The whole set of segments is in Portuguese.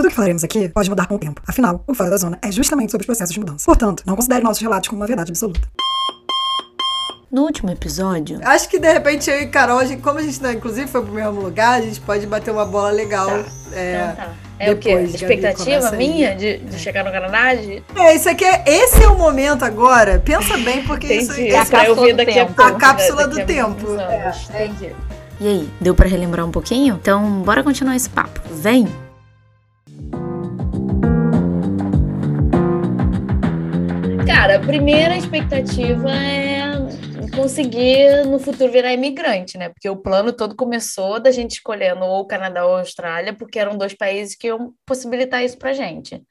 Tudo que falaremos aqui pode mudar com o tempo. Afinal, o Fora da Zona é justamente sobre os processos de mudança. Portanto, não considere nossos relatos como uma verdade absoluta. No último episódio. Acho que de repente eu e Carol, a gente, como a gente tá, inclusive foi pro mesmo lugar, a gente pode bater uma bola legal. Tá. É, então tá. É Depois, o quê? Expectativa minha de, de, chegar no Canadá? De... É, isso aqui é. Esse é o momento agora. Pensa bem, porque Entendi. isso é a cápsula do tempo. A cápsula do tempo. É, Entendi. E aí, deu para relembrar um pouquinho? Então, bora continuar esse papo. Vem! Cara, a primeira expectativa é conseguir no futuro virar imigrante, né? Porque o plano todo começou da gente escolhendo ou Canadá ou Austrália, porque eram dois países que iam possibilitar isso pra gente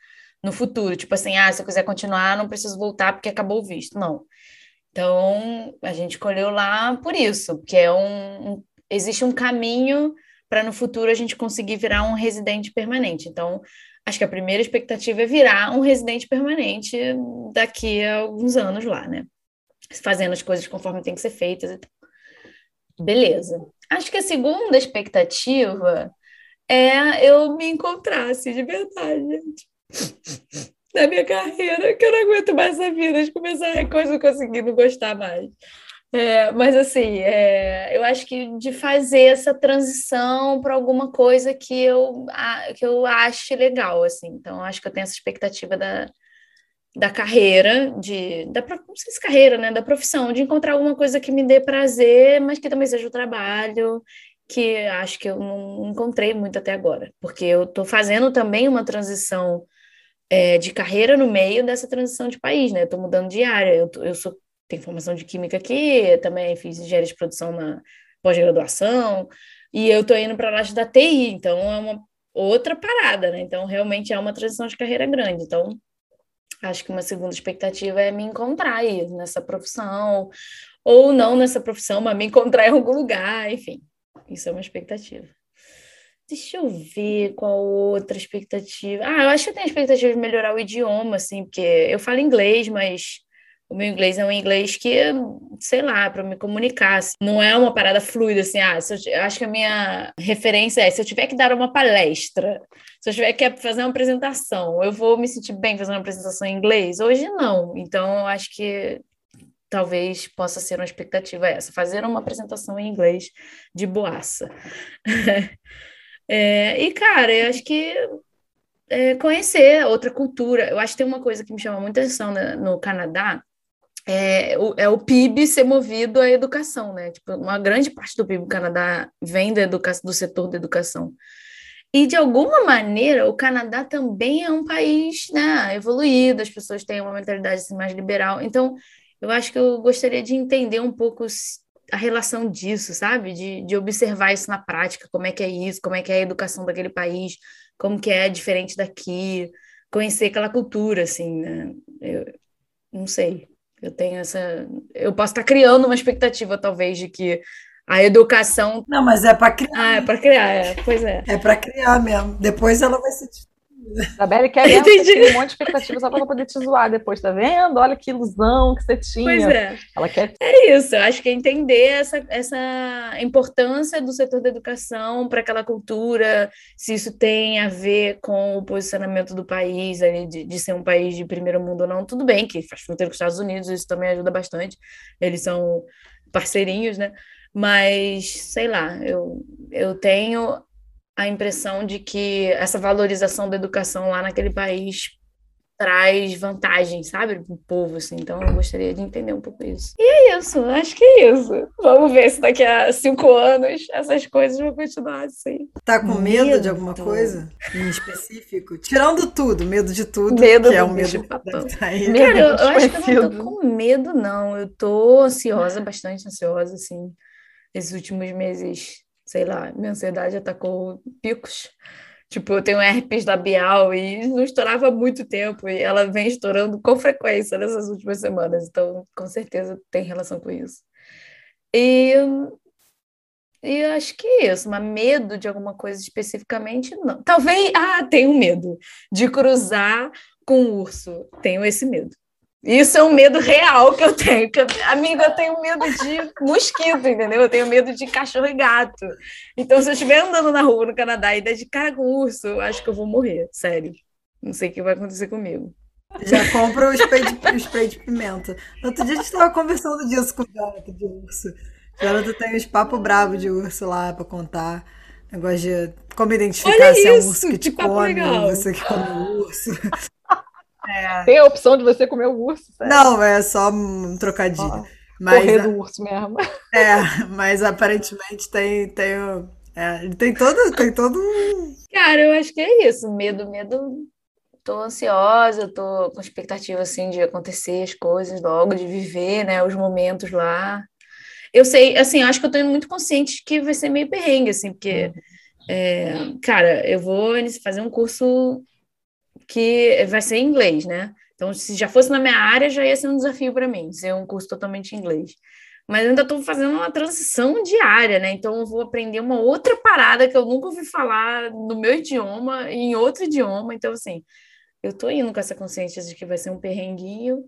no futuro. Tipo assim, ah, se eu quiser continuar, não preciso voltar porque acabou o visto. Não. Então, a gente escolheu lá por isso, porque é um, um existe um caminho para no futuro a gente conseguir virar um residente permanente. Então, acho que a primeira expectativa é virar um residente permanente daqui a alguns anos lá, né? fazendo as coisas conforme tem que ser feitas e tal. Beleza. Acho que a segunda expectativa é eu me encontrasse de verdade, gente. Na minha carreira, que eu não aguento mais essa vida de começar a coisa conseguindo gostar mais. É, mas assim, é, eu acho que de fazer essa transição para alguma coisa que eu, a, que eu ache legal, assim. Então, acho que eu tenho essa expectativa da, da carreira, de da não sei se carreira, né, da profissão, de encontrar alguma coisa que me dê prazer, mas que também seja o trabalho, que acho que eu não encontrei muito até agora, porque eu estou fazendo também uma transição é, de carreira no meio dessa transição de país, né? Eu estou mudando de área, eu, eu sou tenho formação de química aqui, também fiz engenharia de produção na pós-graduação, e eu estou indo para a área da TI, então é uma outra parada, né? Então realmente é uma transição de carreira grande, então Acho que uma segunda expectativa é me encontrar aí nessa profissão, ou não nessa profissão, mas me encontrar em algum lugar, enfim. Isso é uma expectativa. Deixa eu ver qual outra expectativa. Ah, eu acho que eu tenho a expectativa de melhorar o idioma, assim, porque eu falo inglês, mas o meu inglês é um inglês que, sei lá, para me comunicar. Assim, não é uma parada fluida, assim, ah, eu, acho que a minha referência é, se eu tiver que dar uma palestra, se eu tiver que fazer uma apresentação, eu vou me sentir bem fazendo uma apresentação em inglês? Hoje não. Então, eu acho que talvez possa ser uma expectativa essa, fazer uma apresentação em inglês de boaça. é, e, cara, eu acho que é, conhecer outra cultura. Eu acho que tem uma coisa que me chama muita atenção no Canadá, é o, é o PIB ser movido à educação, né? Tipo, uma grande parte do PIB do Canadá vem da educação, do setor da educação. E, de alguma maneira, o Canadá também é um país né, evoluído, as pessoas têm uma mentalidade assim, mais liberal. Então, eu acho que eu gostaria de entender um pouco a relação disso, sabe? De, de observar isso na prática, como é que é isso, como é que é a educação daquele país, como que é diferente daqui, conhecer aquela cultura, assim, né? Eu não sei. Eu tenho essa. Eu posso estar criando uma expectativa, talvez, de que a educação. Não, mas é para criar. Ah, é para criar, é. Pois é. É para criar mesmo. Depois ela vai se a Belly quer mesmo um monte de expectativa só para poder te zoar depois, tá vendo? Olha que ilusão que você tinha. Pois é. Ela quer... É isso, eu acho que é entender essa, essa importância do setor da educação para aquela cultura, se isso tem a ver com o posicionamento do país, ali, de, de ser um país de primeiro mundo ou não. Tudo bem que faz fronteira com os Estados Unidos, isso também ajuda bastante. Eles são parceirinhos, né? Mas, sei lá, eu, eu tenho a impressão de que essa valorização da educação lá naquele país traz vantagem, sabe, para o povo, assim. Então, eu gostaria de entender um pouco isso. E é isso, acho que é isso. Vamos ver se daqui a cinco anos essas coisas vão continuar assim. Tá com medo, medo de alguma coisa em específico? Tirando tudo, medo de tudo, medo que é um medo Cara, eu, eu acho que eu não tô com medo, não. Eu tô ansiosa, bastante ansiosa, assim. Esses últimos meses, sei lá, minha ansiedade atacou picos. Tipo, eu tenho herpes labial e não estourava há muito tempo, e ela vem estourando com frequência nessas últimas semanas, então com certeza tem relação com isso. E, e acho que é isso, mas medo de alguma coisa especificamente, não. Talvez, ah, tenho medo de cruzar com o urso, tenho esse medo. Isso é um medo real que eu tenho. Que eu, amigo, eu tenho medo de mosquito, entendeu? Eu tenho medo de cachorro e gato. Então, se eu estiver andando na rua no Canadá e der de cara com urso, eu acho que eu vou morrer, sério. Não sei o que vai acontecer comigo. Já compra o spray de, o spray de pimenta. Outro dia a gente estava conversando disso com o Jonathan de urso. Jonathan tem uns papos bravos de urso lá para contar. Negócio de como identificar Olha se isso, é um urso que te come, legal. você que come urso. É. Tem a opção de você comer o urso? Não, é só um trocadilho. mas, correr do urso mesmo. É, mas aparentemente tem, tem, é, tem todo, tem todo Cara, eu acho que é isso. Medo, medo. Tô ansiosa, tô com expectativa, assim, de acontecer as coisas logo, de viver, né, os momentos lá. Eu sei, assim, acho que eu tô muito consciente de que vai ser meio perrengue, assim, porque, é, cara, eu vou fazer um curso que vai ser em inglês, né? Então, se já fosse na minha área, já ia ser um desafio para mim, ser um curso totalmente em inglês. Mas ainda estou fazendo uma transição diária, né? Então, eu vou aprender uma outra parada que eu nunca ouvi falar no meu idioma, em outro idioma. Então, assim, eu estou indo com essa consciência de que vai ser um perrenguinho,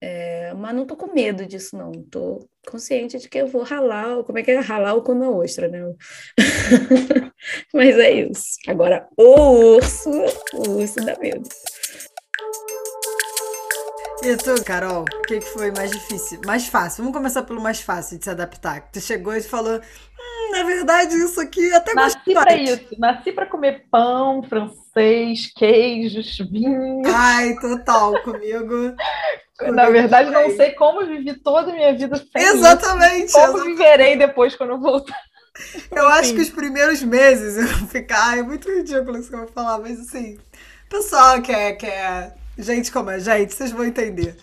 é, mas não tô com medo disso, não. Tô consciente de que eu vou ralar. Como é que é ralar o como a ostra, né? mas é isso. Agora, o urso, o urso dá medo. E tu, Carol, o que, que foi mais difícil? Mais fácil. Vamos começar pelo mais fácil de se adaptar. Tu chegou e falou: hum, na verdade, isso aqui até Nasci pra isso. Nasci pra comer pão francês, queijos, vinho. Ai, total, comigo. Na verdade, não sei como vivi toda a minha vida sem Exatamente. Isso. Como exatamente. viverei depois quando eu voltar. Eu acho que os primeiros meses eu vou ficar. É muito ridículo isso que eu vou falar, mas assim. Pessoal que é, que é gente como a gente, vocês vão entender.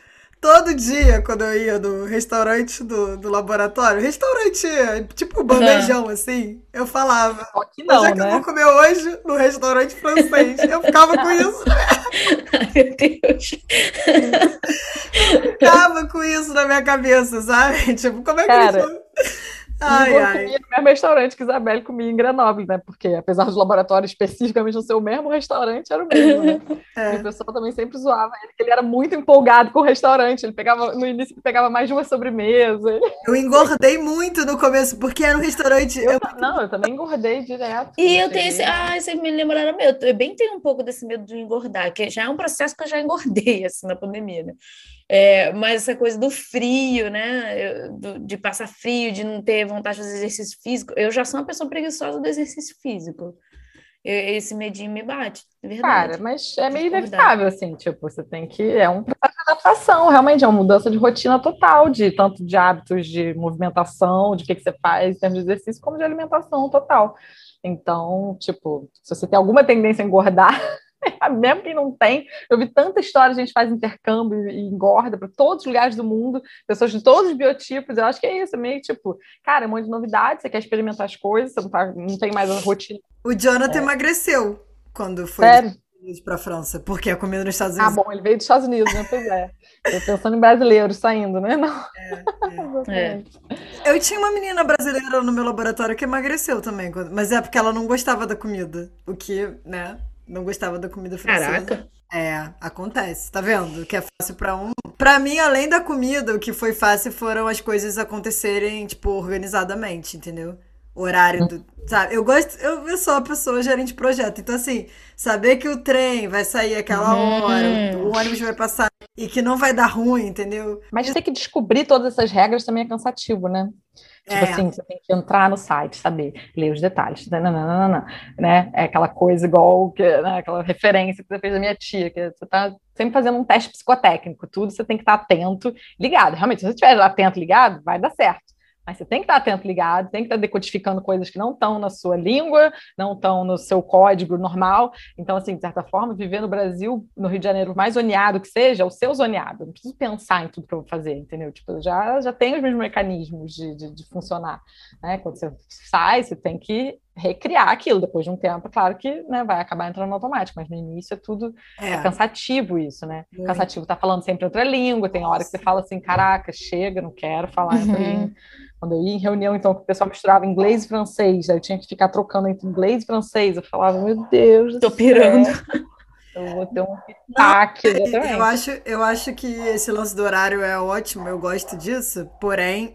Todo dia, quando eu ia no restaurante do, do laboratório, restaurante tipo bandejão, assim, eu falava. Só que não, já que né? eu vou comer hoje no restaurante francês. Eu ficava com isso. Ai, meu Deus. Eu ficava com isso na minha cabeça, sabe? Tipo, como é que Cara, eu Ai, eu ai. comia no mesmo restaurante que Isabelle comia em Grenoble, né? Porque apesar dos laboratórios especificamente não ser o mesmo restaurante, era o mesmo, né? É. E o pessoal também sempre zoava ele, que ele era muito empolgado com o restaurante. Ele pegava, no início, ele pegava mais de uma sobremesa. Eu engordei muito no começo, porque era um restaurante. Eu, eu... Não, eu também engordei direto. E eu tenho esse. Ah, vocês me lembraram meu. Eu bem tenho um pouco desse medo de engordar, que já é um processo que eu já engordei, assim, na pandemia, né? É, mas essa coisa do frio, né? Do, de passar frio, de não ter vontade de fazer exercício físico. Eu já sou uma pessoa preguiçosa do exercício físico. Eu, esse medinho me bate, é verdade. Cara, mas é meio inevitável, assim, tipo, você tem que. É um processo de adaptação, realmente, é uma mudança de rotina total, de tanto de hábitos de movimentação, de o que, que você faz em termos de exercício, como de alimentação total. Então, tipo, se você tem alguma tendência a engordar, mesmo quem não tem, eu vi tanta história, a gente faz intercâmbio e engorda para todos os lugares do mundo, pessoas de todos os biotipos, eu acho que é isso, é meio tipo, cara, é um monte de novidade, você quer experimentar as coisas, você não, tá, não tem mais a rotina. O Jonathan é. emagreceu quando foi para a França, porque a comida nos Estados ah, Unidos. Ah, bom, ele veio dos Estados Unidos, né? Pois é. Tô pensando em brasileiros saindo, né? Não. É, é. é. Eu tinha uma menina brasileira no meu laboratório que emagreceu também, mas é porque ela não gostava da comida, o que, né? Não gostava da comida francesa. Caraca. É, acontece, tá vendo? Que é fácil para um. Para mim, além da comida, o que foi fácil foram as coisas acontecerem, tipo, organizadamente, entendeu? horário do. Sabe? Eu gosto. Eu, eu sou a pessoa gerente de projeto. Então, assim, saber que o trem vai sair aquela hora, o, o ônibus vai passar e que não vai dar ruim, entendeu? Mas ter que descobrir todas essas regras também é cansativo, né? Tipo é. assim, você tem que entrar no site, saber, ler os detalhes, nananana, né? É aquela coisa igual que, né? aquela referência que você fez da minha tia, que você tá sempre fazendo um teste psicotécnico, tudo você tem que estar atento, ligado. Realmente, se você estiver atento, ligado, vai dar certo. Mas você tem que estar atento, ligado, tem que estar decodificando coisas que não estão na sua língua, não estão no seu código normal. Então, assim, de certa forma, viver no Brasil, no Rio de Janeiro, mais zoneado que seja, é o seu zoneado. Eu não preciso pensar em tudo que eu vou fazer, entendeu? Tipo, já, já tem os mesmos mecanismos de, de, de funcionar. Né? Quando você sai, você tem que recriar aquilo. Depois de um tempo, claro que né, vai acabar entrando no automático, mas no início é tudo é. É cansativo isso, né? Muito. Cansativo tá falando sempre outra língua, tem hora que você fala assim, caraca, chega, não quero falar outra uhum. língua. Quando eu ia em reunião, então, que o pessoal misturava inglês e francês, aí eu tinha que ficar trocando entre inglês e francês. Eu falava, meu Deus. Tô pirando. Eu vou ter um pitaque, exatamente. Eu acho, eu acho que esse lance do horário é ótimo, eu gosto disso, porém,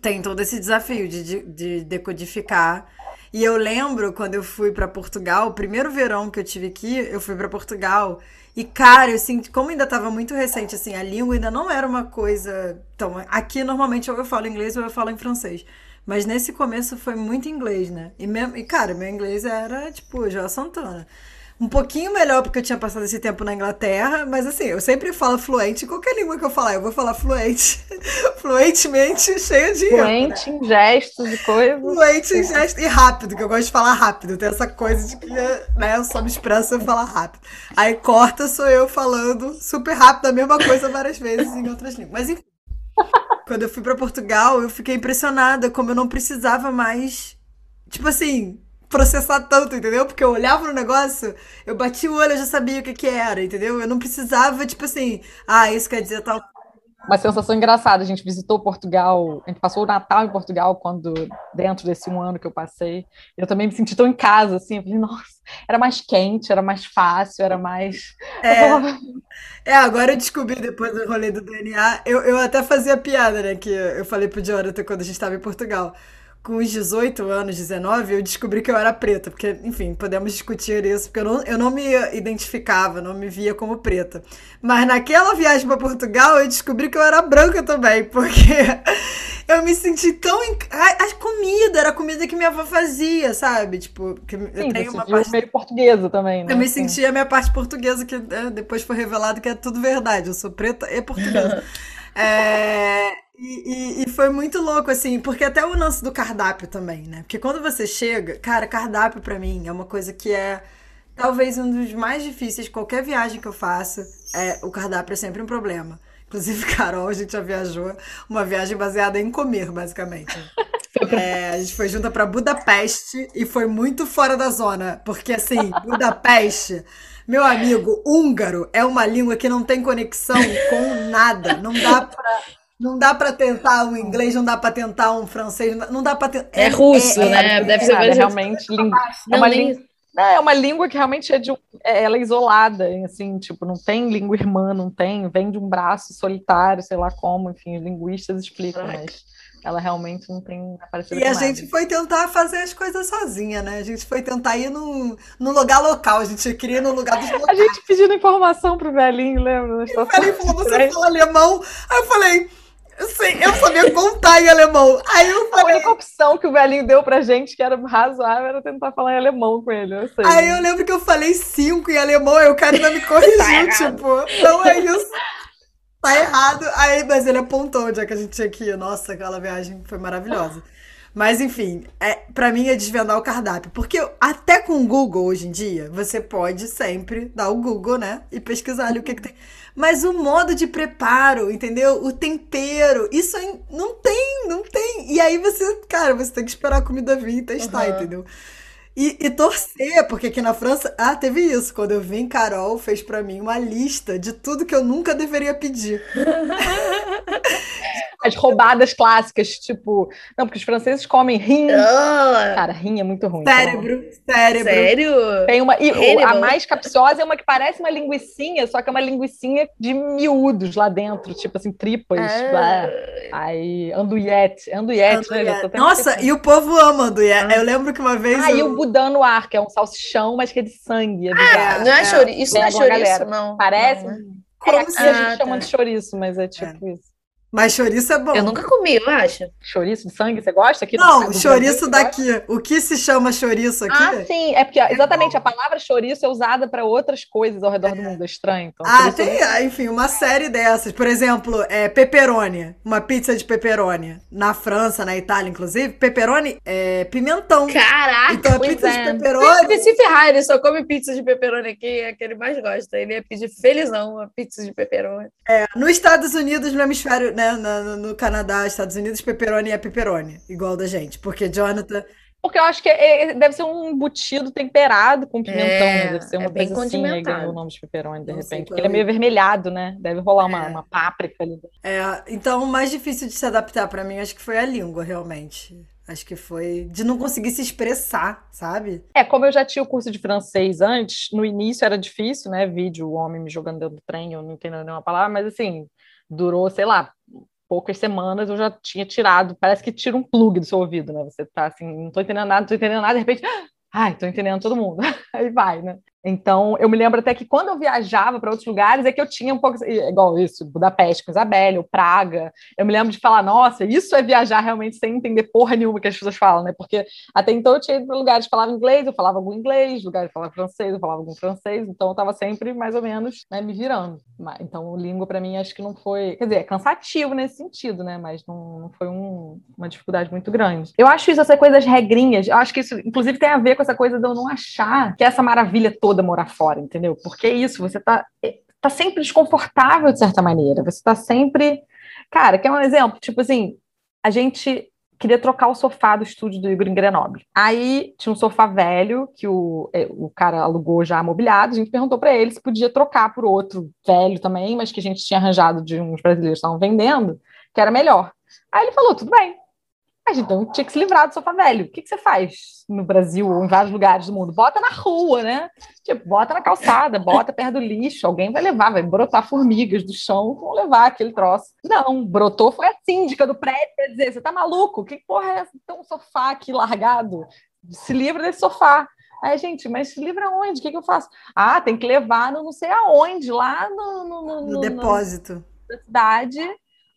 tem todo esse desafio de, de, de decodificar. E eu lembro quando eu fui para Portugal, o primeiro verão que eu tive aqui, eu fui para Portugal e, cara, eu sinto, como ainda estava muito recente, assim, a língua ainda não era uma coisa. Então, aqui normalmente ou eu falo inglês ou eu falo em francês. Mas nesse começo foi muito inglês, né? E, mesmo, e cara, meu inglês era, tipo, João Santana um pouquinho melhor porque eu tinha passado esse tempo na Inglaterra, mas assim, eu sempre falo fluente, qualquer língua que eu falar, eu vou falar fluente, fluentemente, cheio de Fluente erro, né? em gestos e coisas. Fluente em gestos e rápido, que eu gosto de falar rápido, tem essa coisa de que, né, eu só me expresso eu falar rápido. Aí corta, sou eu falando super rápido a mesma coisa várias vezes em outras línguas. Mas enfim, quando eu fui para Portugal, eu fiquei impressionada como eu não precisava mais, tipo assim, processar tanto, entendeu? Porque eu olhava no negócio, eu bati o olho, eu já sabia o que que era, entendeu? Eu não precisava, tipo assim, ah, isso quer dizer tal. Uma sensação engraçada, a gente visitou Portugal, a gente passou o Natal em Portugal quando, dentro desse um ano que eu passei, eu também me senti tão em casa, assim, eu falei, nossa, era mais quente, era mais fácil, era mais... É, é agora eu descobri, depois do rolê do DNA, eu, eu até fazia piada, né, que eu falei pro Jonathan quando a gente estava em Portugal, com os 18 anos, 19, eu descobri que eu era preta, porque, enfim, podemos discutir isso, porque eu não, eu não me identificava, não me via como preta. Mas naquela viagem para Portugal, eu descobri que eu era branca também, porque eu me senti tão. A, a, comida era a comida que minha avó fazia, sabe? Tipo, que Sim, eu tenho uma parte. meio portuguesa também, né? Eu me sentia a minha parte portuguesa, que né, depois foi revelado que é tudo verdade. Eu sou preta e portuguesa. é. E, e, foi muito louco, assim, porque até o lance do cardápio também, né? Porque quando você chega, cara, cardápio para mim é uma coisa que é talvez um dos mais difíceis. Qualquer viagem que eu faça, é, o cardápio é sempre um problema. Inclusive, Carol, a gente já viajou uma viagem baseada em comer, basicamente. É, a gente foi junto para Budapeste e foi muito fora da zona, porque assim, Budapeste, meu amigo, húngaro é uma língua que não tem conexão com nada. Não dá pra não dá para tentar um inglês, não dá para tentar um francês, não dá para tentar. É, é russo, é, né? É, Deve ser é, realmente língua. É uma língua. É uma língua que realmente é de é, ela é isolada, assim, tipo, não tem língua irmã, não tem, vem de um braço solitário, sei lá como, enfim, os linguistas explicam, mas ela realmente não tem aparecido E a gente foi tentar fazer as coisas sozinha, né? A gente foi tentar ir no, no lugar local, a gente queria ir no lugar dos locais. A gente pedindo informação pro velhinho, lembra? E o velhinho falou, você fala alemão? Aí eu falei, Sim, eu sabia contar em alemão. Aí eu falei... A única opção que o velhinho deu pra gente, que era razoável, era tentar falar em alemão com ele. Eu Aí eu lembro que eu falei cinco em alemão, aí o cara ainda me corrigiu, tá tipo, não é isso. Errado. Aí, mas ele apontou onde é que a gente tinha que ir. Nossa, aquela viagem foi maravilhosa. Mas enfim, é, para mim é desvendar o cardápio. Porque até com o Google hoje em dia, você pode sempre dar o Google, né? E pesquisar ali o que, que tem. Mas o modo de preparo, entendeu? O tempero, isso aí não tem, não tem. E aí você, cara, você tem que esperar a comida vir e testar, uhum. entendeu? E, e, torcer, porque aqui na França, ah, teve isso. Quando eu vim, Carol fez para mim uma lista de tudo que eu nunca deveria pedir. As roubadas clássicas, tipo. Não, porque os franceses comem rim. Oh. Cara, rim é muito ruim. Cérebro, então. cérebro. Sério? Tem uma. E a mais capciosa é uma que parece uma linguiçinha, só que é uma linguiçinha de miúdos lá dentro, tipo assim, tripas. Ah. Aí, anduiete. Anduiete, né? Nossa, e o povo ama anduiete. Ah. Eu lembro que uma vez. Ah, eu... o boudin no ar, que é um salsichão, mas que é de sangue. É ah, não é, é. Isso não é chouriço, não. Parece. Não, né? É, aqui a gente ah, chama tá. de chouriço, mas é tipo é. isso. Mas chouriço é bom. Eu nunca comi, eu acho. Chouriço de sangue, você gosta aqui? Não, chouriço daqui. O que se chama chouriço aqui? Ah, sim. É porque, é exatamente, bom. a palavra chouriço é usada para outras coisas ao redor é. do mundo. É estranho. Então, ah, tem, eu... enfim, uma série dessas. Por exemplo, é pepperoni. Uma pizza de pepperoni. Na França, na Itália, inclusive, pepperoni é pimentão. Caraca! Então, a pizza é. de pepperoni... Se ferrar, ele só come pizza de pepperoni aqui, é que ele mais gosta. Ele ia pedir felizão uma pizza de pepperoni. É, nos Estados Unidos, no hemisfério, né, no, no Canadá, Estados Unidos, pepperoni é pepperoni, igual da gente. Porque Jonathan. Porque eu acho que é, é deve ser um embutido temperado com pimentão, é, né? Deve ser uma é bem coisa assim, aí ganhou o nome de pepperoni, de Não repente. Porque ele é meio vermelhado, né? Deve rolar uma, é. uma páprica ali. É, então o mais difícil de se adaptar para mim, acho que foi a língua, realmente. Acho que foi de não conseguir se expressar, sabe? É, como eu já tinha o curso de francês antes, no início era difícil, né? Vídeo, o homem me jogando dentro do trem, eu não entendo nenhuma palavra, mas assim, durou, sei lá, poucas semanas eu já tinha tirado, parece que tira um plug do seu ouvido, né? Você tá assim, não tô entendendo nada, não tô entendendo nada, de repente, ai, tô entendendo todo mundo. Aí vai, né? Então, eu me lembro até que quando eu viajava para outros lugares, é que eu tinha um pouco, igual isso, Budapeste com Isabelle, Praga. Eu me lembro de falar, nossa, isso é viajar realmente sem entender porra nenhuma que as pessoas falam, né? Porque até então eu tinha ido para lugares que falavam inglês, eu falava algum inglês, lugares que falavam francês, eu falava algum francês, então eu estava sempre mais ou menos né, me virando. Então, língua para mim acho que não foi, quer dizer, é cansativo nesse sentido, né? Mas não, não foi um, uma dificuldade muito grande. Eu acho isso, essa coisa das regrinhas, eu acho que isso, inclusive, tem a ver com essa coisa de eu não achar que essa maravilha toda toda morar fora, entendeu? Porque é isso, você tá, é, tá sempre desconfortável de certa maneira, você tá sempre. Cara, quer um exemplo? Tipo assim, a gente queria trocar o sofá do estúdio do Igor em Grenoble. Aí tinha um sofá velho que o, é, o cara alugou já mobiliado. A gente perguntou para ele se podia trocar por outro velho também, mas que a gente tinha arranjado de uns brasileiros que estavam vendendo, que era melhor. Aí ele falou: tudo bem, a gente então tinha que se livrar do sofá velho. O que, que você faz no Brasil ou em vários lugares do mundo? Bota na rua, né? Tipo, bota na calçada, bota perto do lixo, alguém vai levar, vai brotar formigas do chão, vão levar aquele troço. Não, brotou foi a síndica do prédio para dizer: você tá maluco? Que porra é essa? Tem um sofá aqui largado. Se livra desse sofá. Aí, gente, mas se livra onde? O que, que eu faço? Ah, tem que levar no não sei aonde, lá no, no, no, no depósito da cidade,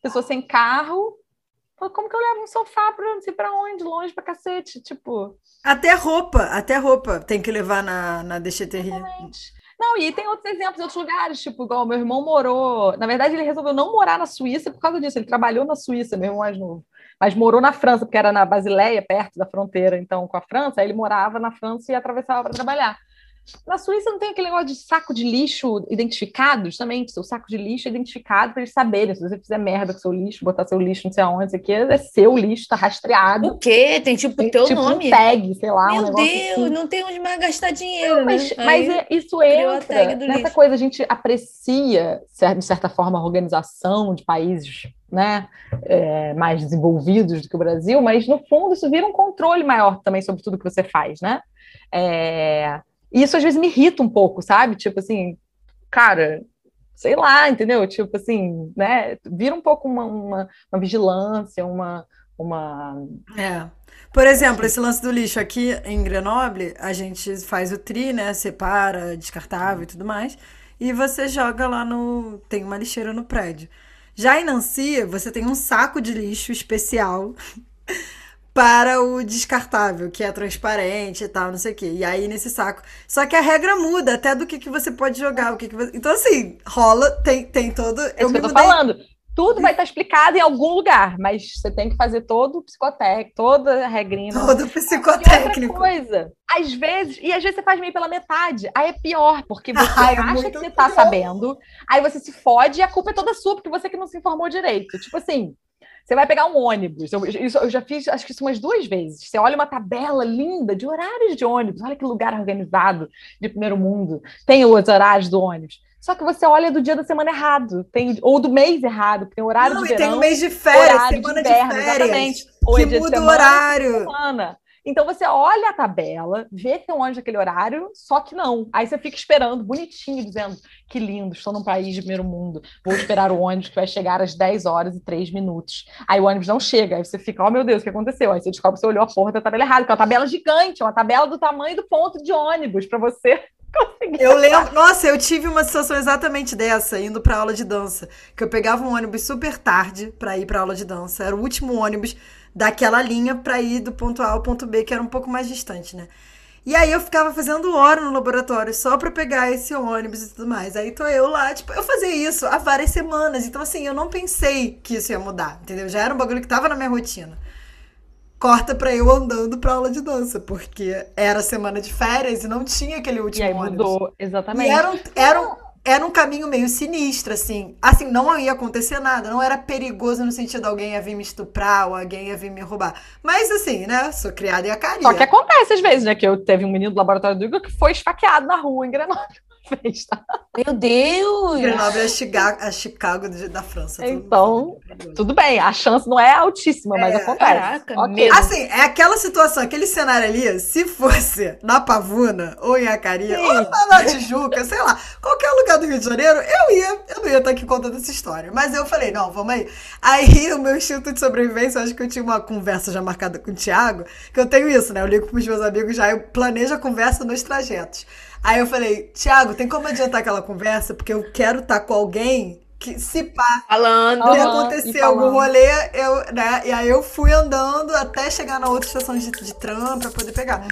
pessoa sem carro, como que eu levo um sofá pra não sei pra onde, longe pra cacete, tipo... Até roupa, até roupa tem que levar na, na déchetterie. Não, e tem outros exemplos em outros lugares, tipo, igual meu irmão morou... Na verdade, ele resolveu não morar na Suíça por causa disso, ele trabalhou na Suíça, meu irmão mais novo, mas morou na França, porque era na Basileia, perto da fronteira, então, com a França, aí ele morava na França e atravessava para trabalhar. Na Suíça não tem aquele negócio de saco de lixo identificado, justamente, seu saco de lixo é identificado para eles saberem. Se você fizer merda com seu lixo, botar seu lixo não sei aonde, isso aqui é seu lixo, tá rastreado. O quê? Tem tipo o teu tipo nome? Um tag, sei lá. Meu um Deus, assim. não tem onde mais gastar dinheiro. Não, mas, né? mas é, isso entra nessa lixo. coisa, a gente aprecia, de certa forma, a organização de países né, é, mais desenvolvidos do que o Brasil, mas no fundo isso vira um controle maior também sobre tudo que você faz, né? É, e isso às vezes me irrita um pouco, sabe? Tipo assim, cara, sei lá, entendeu? Tipo assim, né? Vira um pouco uma, uma, uma vigilância, uma, uma. É. Por exemplo, esse lance do lixo aqui em Grenoble, a gente faz o tri, né? Separa, descartável e tudo mais. E você joga lá no. Tem uma lixeira no prédio. Já em Nancy, você tem um saco de lixo especial para o descartável, que é transparente e tal, não sei o quê. E aí nesse saco. Só que a regra muda até do que, que você pode jogar, o que, que você... Então, assim, rola, tem, tem todo. É eu isso que eu tô mudei... falando. Tudo vai estar explicado em algum lugar, mas você tem que fazer todo o psicotécnico, toda a regrinha. Todo o psicotécnico. outra coisa, às vezes, e às vezes você faz meio pela metade. Aí é pior, porque você é acha que você tá sabendo, aí você se fode e a culpa é toda sua, porque você que não se informou direito. Tipo assim, você vai pegar um ônibus. Eu, isso, eu já fiz, acho que isso umas duas vezes. Você olha uma tabela linda de horários de ônibus. Olha que lugar organizado de primeiro mundo. Tem os horários do ônibus. Só que você olha do dia da semana errado, tem, ou do mês errado, tem horário Não, de verão. Tem um mês de férias, semana de, inverno, de férias. Exatamente. Ou que muda semana, o horário. Então você olha a tabela, vê que tem um ônibus naquele horário, só que não. Aí você fica esperando, bonitinho, dizendo que lindo, estou num país de primeiro mundo, vou esperar o ônibus que vai chegar às 10 horas e 3 minutos. Aí o ônibus não chega, aí você fica, oh meu Deus, o que aconteceu? Aí você descobre que você olhou a porra da tabela errada, que é uma tabela gigante, uma tabela do tamanho do ponto de ônibus para você Eu lembro, nossa, eu tive uma situação exatamente dessa, indo pra aula de dança. Que eu pegava um ônibus super tarde pra ir pra aula de dança. Era o último ônibus daquela linha pra ir do ponto A ao ponto B, que era um pouco mais distante, né? E aí eu ficava fazendo hora no laboratório só pra pegar esse ônibus e tudo mais. Aí tô eu lá, tipo, eu fazia isso há várias semanas. Então, assim, eu não pensei que isso ia mudar, entendeu? Já era um bagulho que tava na minha rotina corta pra eu andando pra aula de dança, porque era semana de férias e não tinha aquele último e aí ônibus. mudou, exatamente. E era um, era, um, era um caminho meio sinistro, assim. Assim, não ia acontecer nada, não era perigoso no sentido de alguém ia vir me estuprar ou alguém ia vir me roubar. Mas, assim, né, sou criada em Acaria. Só que acontece às vezes, né, que eu teve um menino do laboratório do Igor que foi esfaqueado na rua em Grenoble fez, tá? Meu Deus! Grenoble é Chicago, é Chicago da França. Então, tudo bem, a chance não é altíssima, mas é, acontece. Caraca, okay. Assim, é aquela situação, aquele cenário ali, se fosse na Pavuna, ou em Acaria, Sim. ou na Tijuca, sei lá, qualquer lugar do Rio de Janeiro, eu ia, eu não ia estar aqui contando essa história. Mas eu falei, não, vamos aí. Aí o meu instinto de sobrevivência, eu acho que eu tinha uma conversa já marcada com o Thiago, que eu tenho isso, né? Eu ligo pros meus amigos já, eu planejo a conversa nos trajetos. Aí eu falei, Thiago, tem como adiantar aquela conversa? Porque eu quero estar tá com alguém que se pá. Falando. Se acontecer algum rolê, eu, né? E aí eu fui andando até chegar na outra estação de, de tram pra poder pegar.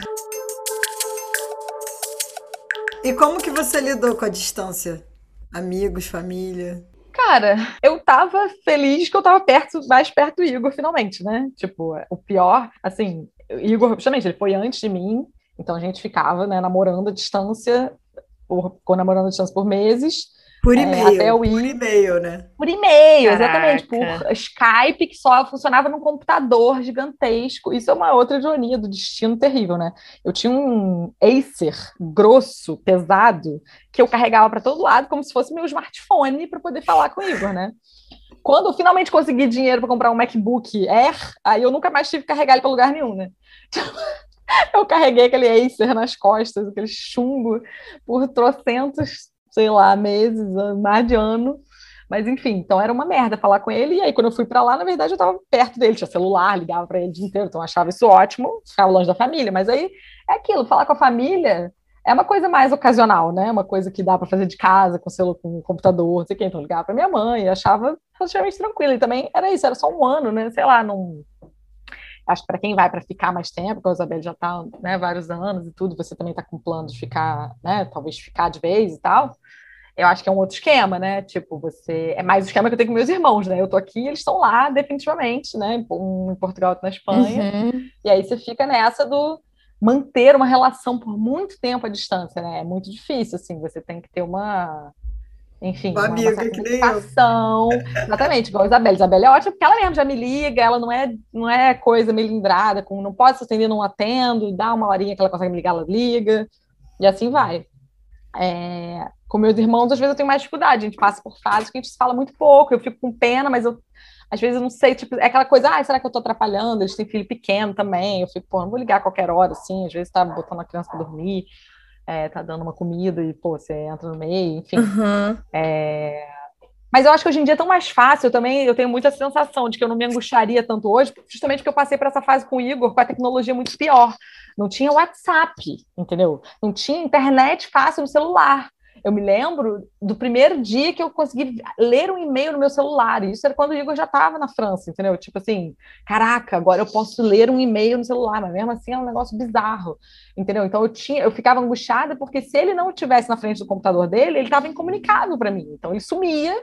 E como que você lidou com a distância? Amigos, família? Cara, eu tava feliz que eu tava perto, mais perto do Igor, finalmente, né? Tipo, o pior, assim, Igor, justamente, ele foi antes de mim, então a gente ficava né, namorando à distância, por, ficou namorando à distância por meses. Por é, e-mail. É, até o por e-mail, né? Por e-mail, exatamente. Por Skype, que só funcionava num computador gigantesco. Isso é uma outra ironia do destino terrível, né? Eu tinha um Acer grosso, pesado, que eu carregava para todo lado, como se fosse meu smartphone, para poder falar com o Igor, né? Quando eu finalmente consegui dinheiro para comprar um MacBook Air, aí eu nunca mais tive que carregar ele para lugar nenhum, né? Eu carreguei aquele Acer nas costas, aquele chumbo, por trocentos, sei lá, meses, mais de ano. Mas enfim, então era uma merda falar com ele. E aí, quando eu fui para lá, na verdade, eu tava perto dele, tinha celular, ligava para ele o dia inteiro, então achava isso ótimo, ficava longe da família. Mas aí é aquilo, falar com a família é uma coisa mais ocasional, né? Uma coisa que dá para fazer de casa, com celular, com computador, não sei quê. Então ligava para minha mãe, achava relativamente tranquilo. E também era isso, era só um ano, né? Sei lá, não acho que para quem vai para ficar mais tempo, porque a Isabel já está né, vários anos e tudo, você também está com plano de ficar, né, talvez ficar de vez e tal. Eu acho que é um outro esquema, né? Tipo, você. É mais o esquema que eu tenho com meus irmãos, né? Eu tô aqui eles estão lá, definitivamente, né? Um em Portugal, outro na Espanha. Uhum. E aí você fica nessa do manter uma relação por muito tempo à distância, né? É muito difícil, assim. Você tem que ter uma enfim, uma, amiga uma que nem eu. Exatamente, igual a Isabela. Isabela é ótima porque ela mesmo já me liga, ela não é, não é coisa melindrada, com não pode se atender, não atendo, dá uma horinha que ela consegue me ligar, ela liga, e assim vai. É, com meus irmãos, às vezes eu tenho mais dificuldade, a gente passa por fases que a gente se fala muito pouco, eu fico com pena, mas eu às vezes eu não sei, tipo, é aquela coisa, ah, será que eu tô atrapalhando? Eles têm filho pequeno também, eu fico, pô, não vou ligar a qualquer hora, assim, às vezes tá botando a criança pra dormir, é, tá dando uma comida e, pô, você entra no meio, enfim. Uhum. É... Mas eu acho que hoje em dia é tão mais fácil também. Eu tenho muita sensação de que eu não me angustiaria tanto hoje, justamente porque eu passei por essa fase com o Igor, com a tecnologia muito pior. Não tinha WhatsApp, entendeu? Não tinha internet fácil no celular. Eu me lembro do primeiro dia que eu consegui ler um e-mail no meu celular. E isso era quando o Igor já estava na França, entendeu? Tipo assim, caraca, agora eu posso ler um e-mail no celular, mas mesmo assim é um negócio bizarro, entendeu? Então eu tinha, eu ficava angustiada porque se ele não estivesse na frente do computador dele, ele estava incomunicável para mim. Então ele sumia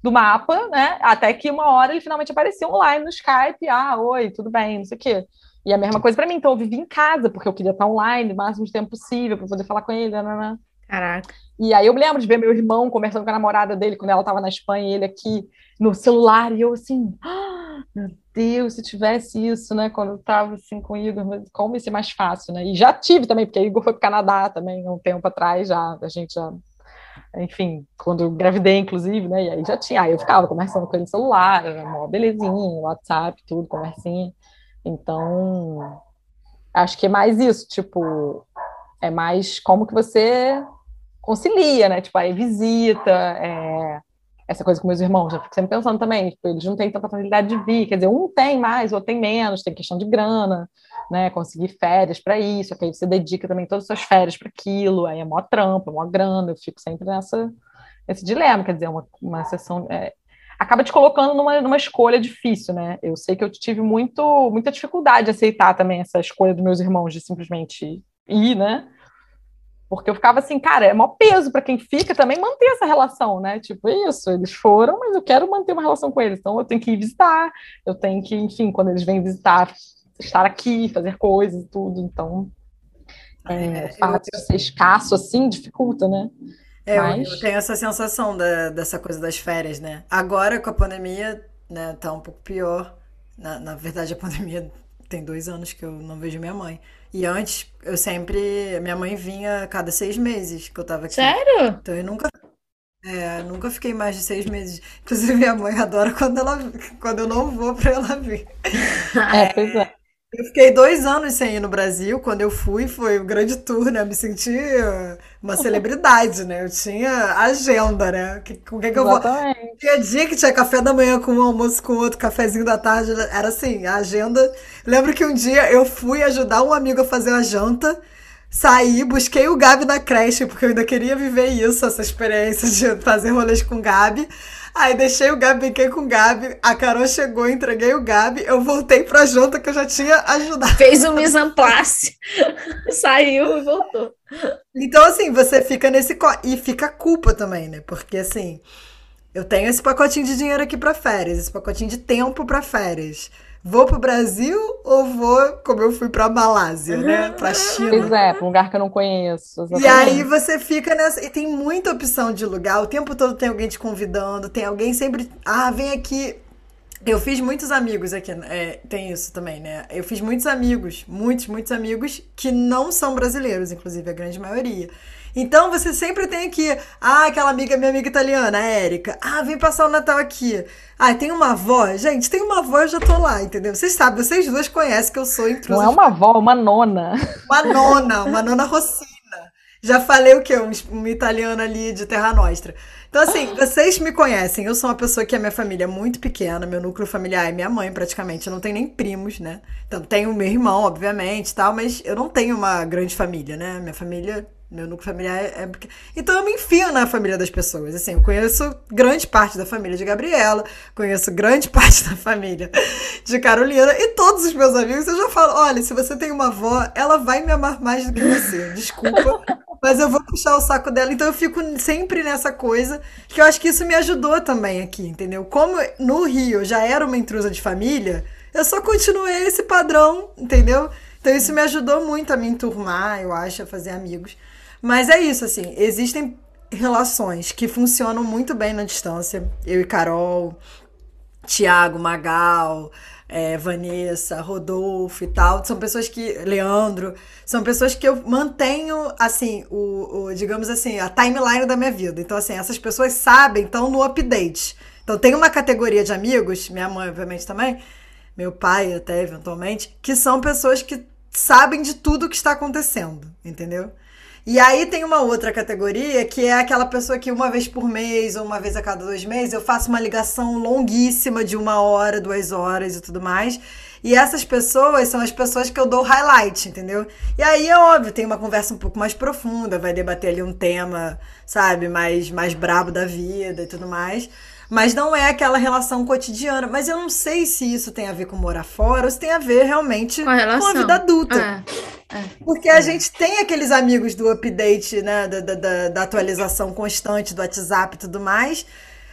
do mapa, né? Até que uma hora ele finalmente aparecia online no Skype, ah, oi, tudo bem, não sei o quê. E a mesma coisa para mim, então eu vivi em casa, porque eu queria estar online o máximo de tempo possível para poder falar com ele, né? Caraca. E aí eu me lembro de ver meu irmão conversando com a namorada dele quando ela estava na Espanha e ele aqui no celular, e eu assim, ah, meu Deus, se tivesse isso, né? Quando eu estava assim com o Igor, como ia ser mais fácil, né? E já tive também, porque o Igor foi para o Canadá também um tempo atrás, já, a gente já enfim, quando eu gravidei, inclusive, né? E aí já tinha, aí eu ficava conversando com ele no celular, era uma belezinha, WhatsApp, tudo, conversinha. Então, acho que é mais isso, tipo, é mais como que você concilia, né? Tipo, aí visita, é, essa coisa com meus irmãos, eu fico sempre pensando também, tipo, eles não têm tanta facilidade de vir, quer dizer, um tem mais, outro tem menos, tem questão de grana, né, conseguir férias para isso, que aí você dedica também todas as suas férias para aquilo, aí é mó trampa, mó grana, eu fico sempre nessa, nesse dilema, quer dizer, uma, uma sessão, é, acaba te colocando numa, numa escolha difícil, né, eu sei que eu tive muito, muita dificuldade de aceitar também essa escolha dos meus irmãos de simplesmente ir, né, porque eu ficava assim, cara, é maior peso para quem fica também manter essa relação, né? Tipo, isso, eles foram, mas eu quero manter uma relação com eles. Então eu tenho que ir visitar, eu tenho que, enfim, quando eles vêm visitar, estar aqui, fazer coisas e tudo. Então, é, o fato eu... de ser escasso assim dificulta, né? É, mas... eu tenho essa sensação da, dessa coisa das férias, né? Agora com a pandemia, né, tá um pouco pior. Na, na verdade, a pandemia tem dois anos que eu não vejo minha mãe. E antes, eu sempre. Minha mãe vinha a cada seis meses que eu tava aqui. Sério? Então eu nunca. É, nunca fiquei mais de seis meses. Inclusive, minha mãe adora quando, ela, quando eu não vou pra ela vir. É, pois é. Eu fiquei dois anos sem ir no Brasil. Quando eu fui, foi um grande tour, né? Eu me senti uma celebridade, né? Eu tinha agenda, né? Com quem que eu vou. Tinha dia que tinha café da manhã com um almoço com outro, cafezinho da tarde. Era assim, a agenda. Lembro que um dia eu fui ajudar um amigo a fazer a janta. Saí, busquei o Gabi na creche, porque eu ainda queria viver isso, essa experiência de fazer rolês com o Gabi. Aí deixei o Gabi, fiquei com o Gabi, a Carol chegou, entreguei o Gabi, eu voltei pra janta que eu já tinha ajudado. Fez um mise en place, saiu e voltou. Então, assim, você fica nesse. E fica a culpa também, né? Porque, assim, eu tenho esse pacotinho de dinheiro aqui para férias, esse pacotinho de tempo para férias vou pro Brasil ou vou, como eu fui pra Malásia, né? Pra China. Pois é, pra um lugar que eu não conheço. Exatamente. E aí você fica nessa. E tem muita opção de lugar. O tempo todo tem alguém te convidando, tem alguém sempre. Ah, vem aqui. Eu fiz muitos amigos aqui, é, tem isso também, né? Eu fiz muitos amigos, muitos, muitos amigos que não são brasileiros, inclusive a grande maioria. Então você sempre tem que. Ah, aquela amiga, minha amiga italiana, a Érica. Ah, vem passar o Natal aqui. Ah, tem uma avó? Gente, tem uma avó, eu já tô lá, entendeu? Vocês sabem, vocês duas conhecem que eu sou intrusa. Não é uma avó, uma nona. Uma nona, uma nona Rossina. Já falei o quê? Um, um italiano ali de Terra Nostra. Então, assim, vocês me conhecem. Eu sou uma pessoa que a minha família é muito pequena. Meu núcleo familiar é minha mãe, praticamente. Eu não tenho nem primos, né? Então, tenho meu irmão, obviamente, tal. Mas eu não tenho uma grande família, né? Minha família meu núcleo familiar é, é. Então eu me enfio na família das pessoas. Assim, eu conheço grande parte da família de Gabriela, conheço grande parte da família de Carolina e todos os meus amigos eu já falo: olha, se você tem uma avó, ela vai me amar mais do que você. Desculpa, mas eu vou puxar o saco dela. Então eu fico sempre nessa coisa, que eu acho que isso me ajudou também aqui, entendeu? Como no Rio já era uma intrusa de família, eu só continuei esse padrão, entendeu? Então isso me ajudou muito a me enturmar, eu acho, a fazer amigos. Mas é isso, assim, existem relações que funcionam muito bem na distância. Eu e Carol, Tiago, Magal, é, Vanessa, Rodolfo e tal. São pessoas que. Leandro, são pessoas que eu mantenho, assim, o, o, digamos assim, a timeline da minha vida. Então, assim, essas pessoas sabem, estão no update. Então, tem uma categoria de amigos, minha mãe, obviamente, também, meu pai até eventualmente, que são pessoas que sabem de tudo o que está acontecendo, entendeu? E aí tem uma outra categoria que é aquela pessoa que uma vez por mês ou uma vez a cada dois meses eu faço uma ligação longuíssima de uma hora, duas horas e tudo mais. E essas pessoas são as pessoas que eu dou highlight, entendeu? E aí é óbvio, tem uma conversa um pouco mais profunda, vai debater ali um tema, sabe, mais, mais brabo da vida e tudo mais. Mas não é aquela relação cotidiana. Mas eu não sei se isso tem a ver com morar fora ou se tem a ver realmente com a, com a vida adulta. É, é, Porque a gente tem aqueles amigos do update, né? Da, da, da, atualização constante do WhatsApp e tudo mais.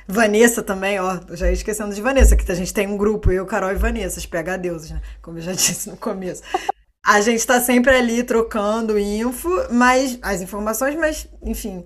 Vanessa também, ó, já ia esquecendo de Vanessa, que a gente tem um grupo, eu, Carol e Vanessa, os PH deuses, né? Como eu já disse no começo. A gente tá sempre ali trocando info, mas as informações, mas, enfim,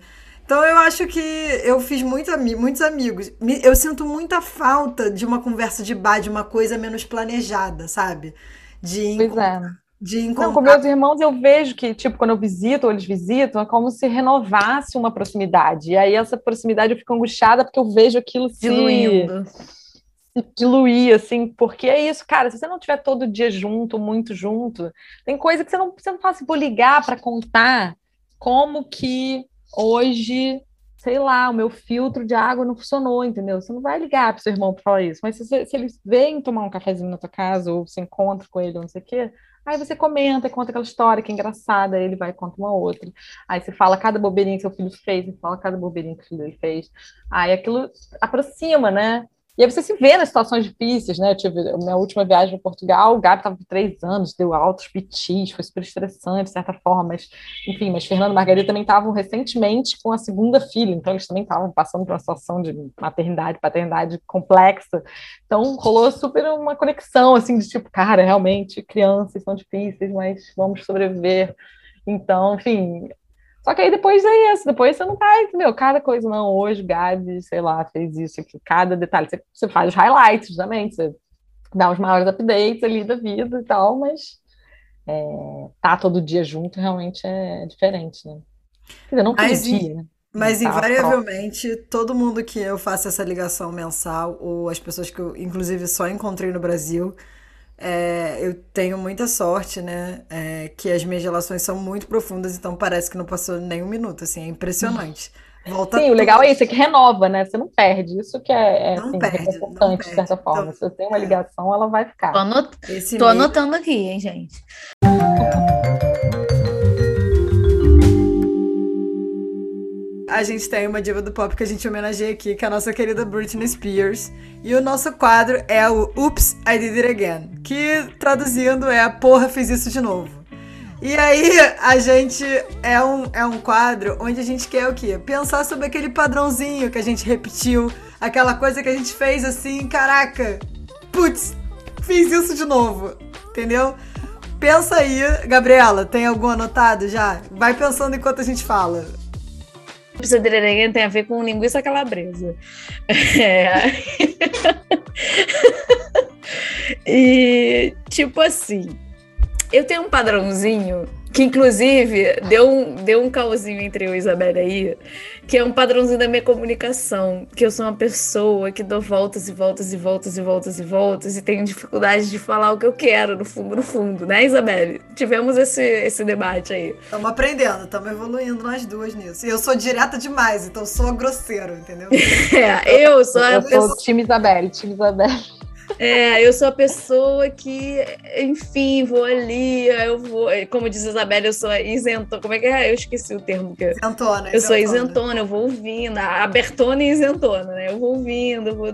então eu acho que eu fiz muito, muitos amigos. Eu sinto muita falta de uma conversa de bar, de uma coisa menos planejada, sabe? De pois é. De encontrar... Não, com meus irmãos eu vejo que, tipo, quando eu visito ou eles visitam, é como se renovasse uma proximidade. E aí essa proximidade eu fico angustiada porque eu vejo aquilo se... Diluindo. Se diluir, assim, porque é isso, cara, se você não tiver todo dia junto, muito junto, tem coisa que você não, você não fala assim, vou ligar para contar como que hoje sei lá, o meu filtro de água não funcionou, entendeu? Você não vai ligar pro seu irmão para falar isso, mas se, se eles vêm tomar um cafezinho na tua casa, ou você encontra com ele, não sei o quê, aí você comenta, conta aquela história que é engraçada, ele vai e conta uma outra. Aí você fala cada bobeirinha que seu filho fez, você fala cada bobeirinha que o filho dele fez. Aí aquilo aproxima, né? E aí você se vê nas situações difíceis, né? Eu tive a minha última viagem para Portugal, o Gabi estava com três anos, deu altos pitis, foi super estressante, de certa forma, mas, enfim, mas Fernando e Margarida também estavam recentemente com a segunda filha, então eles também estavam passando por uma situação de maternidade, paternidade complexa. Então rolou super uma conexão, assim, de tipo, cara, realmente, crianças são difíceis, mas vamos sobreviver. Então, enfim, só que aí depois é isso, depois você não tá, entendeu? Cada coisa, não, hoje Gabi, sei lá, fez isso aqui, cada detalhe. Você, você faz os highlights, justamente, você dá os maiores updates ali da vida e tal, mas é, tá todo dia junto realmente é diferente, né? Quer dizer, não todo mas, dia, né? Mas tá invariavelmente, próximo. todo mundo que eu faço essa ligação mensal, ou as pessoas que eu, inclusive, só encontrei no Brasil, é, eu tenho muita sorte, né? É, que as minhas relações são muito profundas, então parece que não passou nem um minuto, assim, é impressionante. Volta Sim, tudo. o legal é isso, é que renova, né? Você não perde. Isso que é, é não assim, perde, não de certa forma. Então, Se você tem uma ligação, ela vai ficar. Tô, anot... Tô anotando aqui, hein, gente. A gente tem uma diva do pop que a gente homenageia aqui, que é a nossa querida Britney Spears. E o nosso quadro é o Oops, I Did It Again, que traduzindo é a porra, fiz isso de novo. E aí, a gente é um, é um quadro onde a gente quer o quê? Pensar sobre aquele padrãozinho que a gente repetiu, aquela coisa que a gente fez assim, caraca, putz, fiz isso de novo, entendeu? Pensa aí, Gabriela, tem algum anotado já? Vai pensando enquanto a gente fala pizza tem a ver com linguiça calabresa. É. e, tipo assim, eu tenho um padrãozinho que inclusive deu um, deu um caosinho entre eu e Isabela aí, que é um padrãozinho da minha comunicação, que eu sou uma pessoa que dou voltas e voltas e voltas e voltas e voltas e tenho dificuldade de falar o que eu quero, no fundo, no fundo, né, Isabelle? Tivemos esse, esse debate aí. Estamos aprendendo, estamos evoluindo nós duas nisso. E eu sou direta demais, então sou grosseiro, entendeu? é, eu sou a eu pessoa... sou time Isabelle, time Isabelle. É, eu sou a pessoa que, enfim, vou ali, eu vou. Como diz Isabela, eu sou isentona. Como é que é? Eu esqueci o termo. Que isentona. Eu sou isentona, eu vou ouvindo. Abertona e isentona, né? Eu vou ouvindo, vou.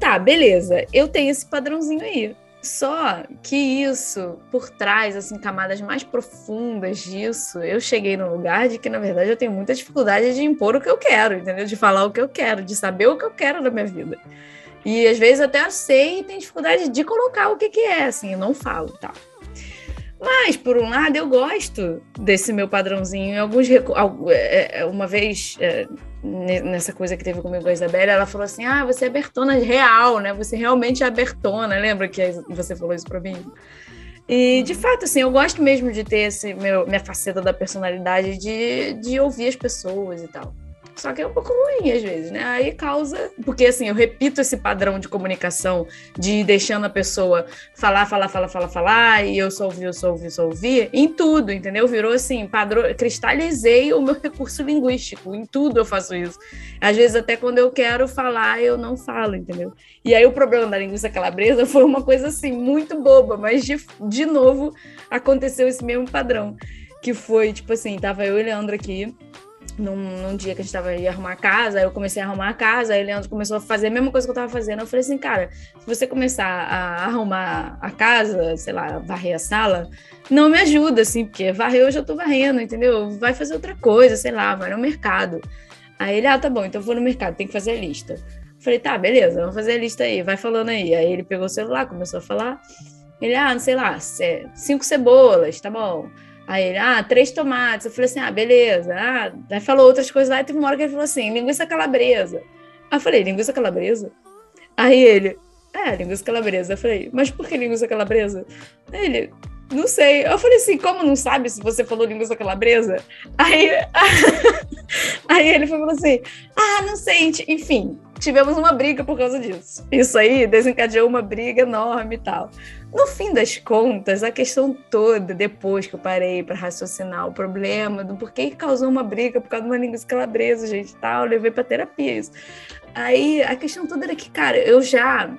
Tá, beleza. Eu tenho esse padrãozinho aí. Só que isso, por trás, assim, camadas mais profundas disso, eu cheguei no lugar de que, na verdade, eu tenho muita dificuldade de impor o que eu quero, entendeu? De falar o que eu quero, de saber o que eu quero da minha vida. E às vezes até sei e tem dificuldade de colocar o que, que é, assim, eu não falo, tá? Mas, por um lado, eu gosto desse meu padrãozinho. Em alguns é, é, uma vez, é, nessa coisa que teve comigo a Isabela, ela falou assim: Ah, você é abertona real, né? Você realmente é abertona. Lembra que você falou isso pra mim? E, de fato, assim, eu gosto mesmo de ter esse meu, minha faceta da personalidade de, de ouvir as pessoas e tal. Só que é um pouco ruim às vezes, né? Aí causa. Porque assim, eu repito esse padrão de comunicação, de deixando a pessoa falar, falar, falar, falar, falar, e eu só ouvi, eu só ouvi, eu só ouvi, em tudo, entendeu? Virou assim, padrão, cristalizei o meu recurso linguístico, em tudo eu faço isso. Às vezes, até quando eu quero falar, eu não falo, entendeu? E aí o problema da linguiça calabresa foi uma coisa assim, muito boba, mas de, de novo aconteceu esse mesmo padrão. Que foi, tipo assim, tava eu e o Leandro aqui num, num, dia que a gente tava aí arrumar a casa, eu comecei a arrumar a casa, aí o Leandro começou a fazer a mesma coisa que eu tava fazendo. Eu falei assim, cara, se você começar a arrumar a casa, sei lá, varrer a sala, não me ajuda, assim, porque varrer eu já tô varrendo, entendeu? Vai fazer outra coisa, sei lá, vai no mercado. Aí ele, ah, tá bom, então eu vou no mercado, tem que fazer a lista. Eu falei, tá, beleza, vamos fazer a lista aí, vai falando aí. Aí ele pegou o celular, começou a falar. Ele, ah, sei lá, cinco cebolas, tá bom. Aí ele, ah, três tomates. Eu falei assim, ah, beleza. Ah, aí falou outras coisas lá e teve uma hora que ele falou assim, linguiça calabresa. Aí eu falei, linguiça calabresa? Aí ele, é, linguiça calabresa. Eu falei, mas por que linguiça calabresa? Aí ele, não sei. Eu falei assim, como não sabe se você falou linguiça calabresa? Aí, aí ele falou assim, ah, não sei. Enfim, tivemos uma briga por causa disso. Isso aí desencadeou uma briga enorme e tal. No fim das contas, a questão toda, depois que eu parei para raciocinar o problema do porquê que causou uma briga por causa de uma linguiça calabresa, gente, tal, levei para terapia isso. Aí a questão toda era que, cara, eu já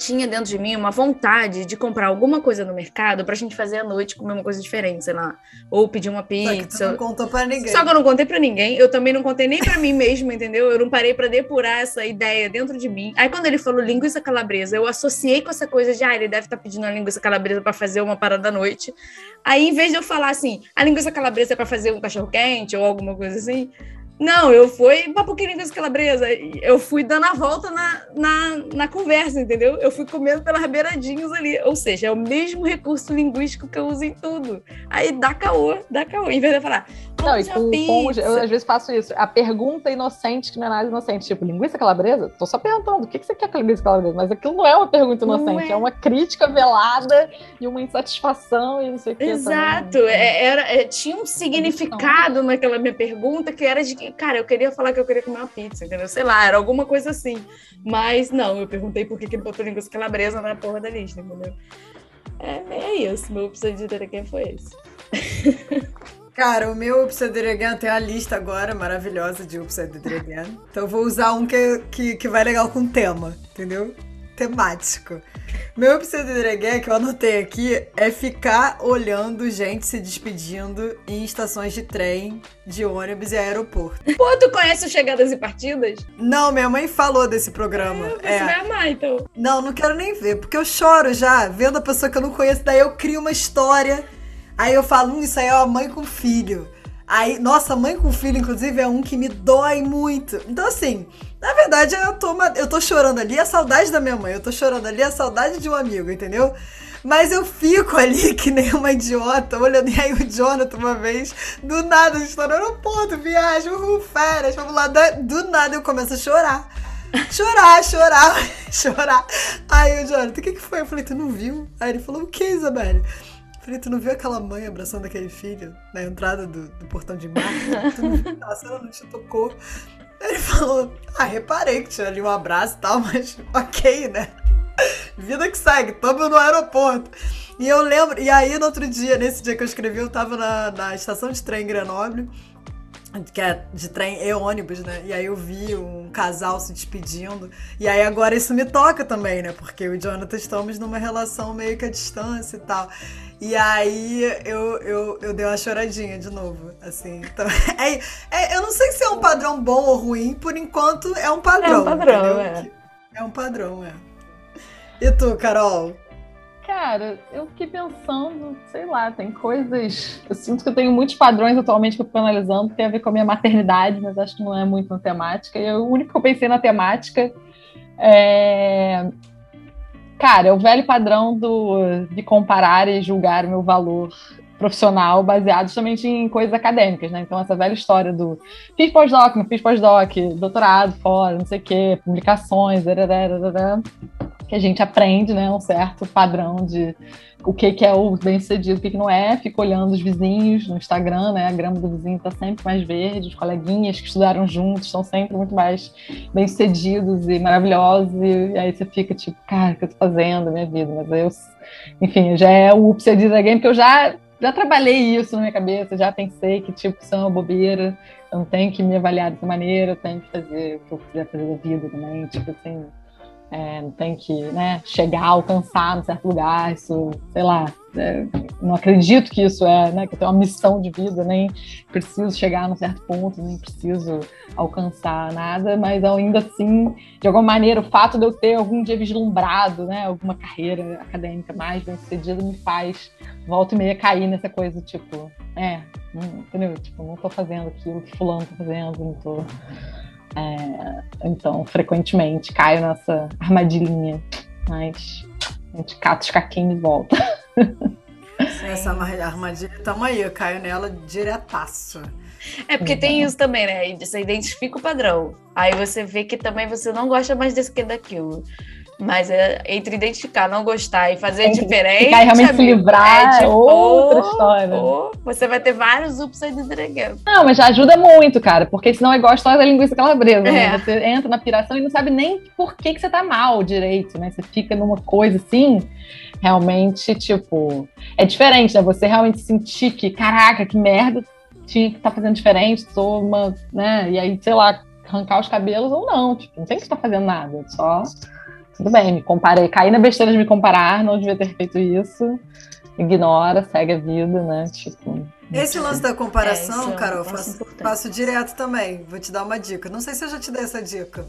tinha dentro de mim uma vontade de comprar alguma coisa no mercado pra gente fazer à noite comer uma coisa diferente, sei lá. Ou pedir uma pizza. Só que não contou pra ninguém. Só que eu não contei pra ninguém. Eu também não contei nem pra mim mesmo, entendeu? Eu não parei pra depurar essa ideia dentro de mim. Aí quando ele falou linguiça calabresa, eu associei com essa coisa de, ah, ele deve estar tá pedindo a linguiça calabresa pra fazer uma parada à noite. Aí, em vez de eu falar assim, a linguiça calabresa é pra fazer um cachorro quente ou alguma coisa assim, não, eu fui papuquinha com calabresa. Eu fui dando a volta na, na, na, conversa, entendeu? Eu fui comendo pelas beiradinhas ali. Ou seja, é o mesmo recurso linguístico que eu uso em tudo. Aí dá caô, dá caô. Em vez de eu falar, não, e com, com, eu às vezes faço isso. A pergunta inocente que não é nada inocente. Tipo, linguiça calabresa? Tô só perguntando, o que, que você quer com linguiça calabresa? Mas aquilo não é uma pergunta inocente, é. é. uma crítica velada e uma insatisfação e não sei o que. Exato. É, era, é, tinha um significado naquela minha pergunta que era de que, cara, eu queria falar que eu queria comer uma pizza, entendeu? Sei lá, era alguma coisa assim. Mas não, eu perguntei por que, que ele botou linguiça calabresa na porra da lista, entendeu? É, é isso. Meu episódio de quem foi esse. Cara, o meu Again tem a lista agora maravilhosa de Again. Então eu vou usar um que, que, que vai legal com tema, entendeu? Temático. Meu Again que eu anotei aqui é ficar olhando gente se despedindo em estações de trem, de ônibus e aeroporto. Pô, tu conhece o Chegadas e Partidas? Não, minha mãe falou desse programa. É, você é. vai amar, então. Não, não quero nem ver, porque eu choro já, vendo a pessoa que eu não conheço, daí eu crio uma história Aí eu falo, hum, isso aí é uma mãe com filho. Aí, nossa, mãe com filho, inclusive, é um que me dói muito. Então, assim, na verdade, eu tô, eu tô chorando ali a saudade da minha mãe, eu tô chorando ali a saudade de um amigo, entendeu? Mas eu fico ali que nem uma idiota, olhando. E aí o Jonathan, uma vez, do nada, a gente tá no aeroporto, viagem, uhul, férias, vamos lá. Do nada eu começo a chorar. Chorar, chorar, chorar. Aí o Jonathan, o que, que foi? Eu falei, tu não viu? Aí ele falou, o que, Isabelle? Falei, tu não viu aquela mãe abraçando aquele filho na entrada do, do portão de mar? Tu não viu? A cena não te tocou. Ele falou, ah, reparei que tinha ali um abraço e tal, mas ok, né? Vida que segue, tamo no aeroporto. E eu lembro, e aí no outro dia, nesse dia que eu escrevi, eu tava na, na estação de trem em Grenoble, que é de trem e ônibus, né? E aí eu vi um casal se despedindo. E aí agora isso me toca também, né? Porque eu e Jonathan estamos numa relação meio que à distância e tal. E aí eu, eu, eu dei uma choradinha de novo, assim. Então, é, é, eu não sei se é um padrão bom ou ruim, por enquanto é um padrão. É um padrão, é. É um padrão, é. E tu, Carol? Cara, eu fiquei pensando, sei lá, tem coisas. Eu sinto que eu tenho muitos padrões atualmente que eu fico analisando, que tem a ver com a minha maternidade, mas acho que não é muito na temática. E o único que eu pensei na temática é Cara, é o velho padrão do, de comparar e julgar o meu valor profissional baseado justamente em coisas acadêmicas, né? Então, essa velha história do fiz pós-doc, não fiz pós-doc, doutorado fora, não sei o quê, publicações, que a gente aprende, né? Um certo padrão de o que, que é o bem-sucedido, o que, que não é, fica olhando os vizinhos no Instagram, né? A grama do vizinho está sempre mais verde, os coleguinhas que estudaram juntos estão sempre muito mais bem-sucedidos e maravilhosos, e, aí você fica tipo, cara, o que eu tô fazendo minha vida? Mas eu, enfim, já é o Upsedido Game, porque eu já, já trabalhei isso na minha cabeça, já pensei que, tipo, isso é uma bobeira, eu não tenho que me avaliar dessa maneira, eu tenho que fazer o que eu quiser fazer da vida também, tipo assim é, não tem que né, chegar, alcançar em certo lugar, isso, sei lá, é, não acredito que isso é, né, que eu tenho uma missão de vida, nem preciso chegar num certo ponto, nem preciso alcançar nada, mas ainda assim, de alguma maneira, o fato de eu ter algum dia vislumbrado, né, alguma carreira acadêmica mais bem sucedida me faz volta e meia cair nessa coisa, tipo, é, não, entendeu? Tipo, não tô fazendo aquilo que fulano tá fazendo, não tô é, então, frequentemente caio nessa armadilhinha, mas a gente cata os caquinhos e volta. Essa armadilha, tamo aí, eu caio nela diretaço. É porque uhum. tem isso também, né? Você identifica o padrão. Aí você vê que também você não gosta mais desse que daquilo. Mas é, entre identificar, não gostar e fazer diferente. E realmente amigo, se livrar é, tipo, outra história. Ou você vai ter vários upside dragon. Não, mas já ajuda muito, cara, porque senão é igual a história da linguiça calabresa, né? é. né? Você entra na piração e não sabe nem por que, que você tá mal direito, né? Você fica numa coisa assim realmente, tipo, é diferente, né? Você realmente sentir que, caraca, que merda, tinha que estar tá fazendo diferente, sou uma, né? E aí, sei lá, arrancar os cabelos ou não, tipo, não tem que estar fazendo nada, só tudo bem, me comparei, caí na besteira de me comparar, não devia ter feito isso. Ignora, segue a vida, né? Tipo. Esse lance da comparação, é, Carol, faço, faço direto também. Vou te dar uma dica. Não sei se eu já te dei essa dica.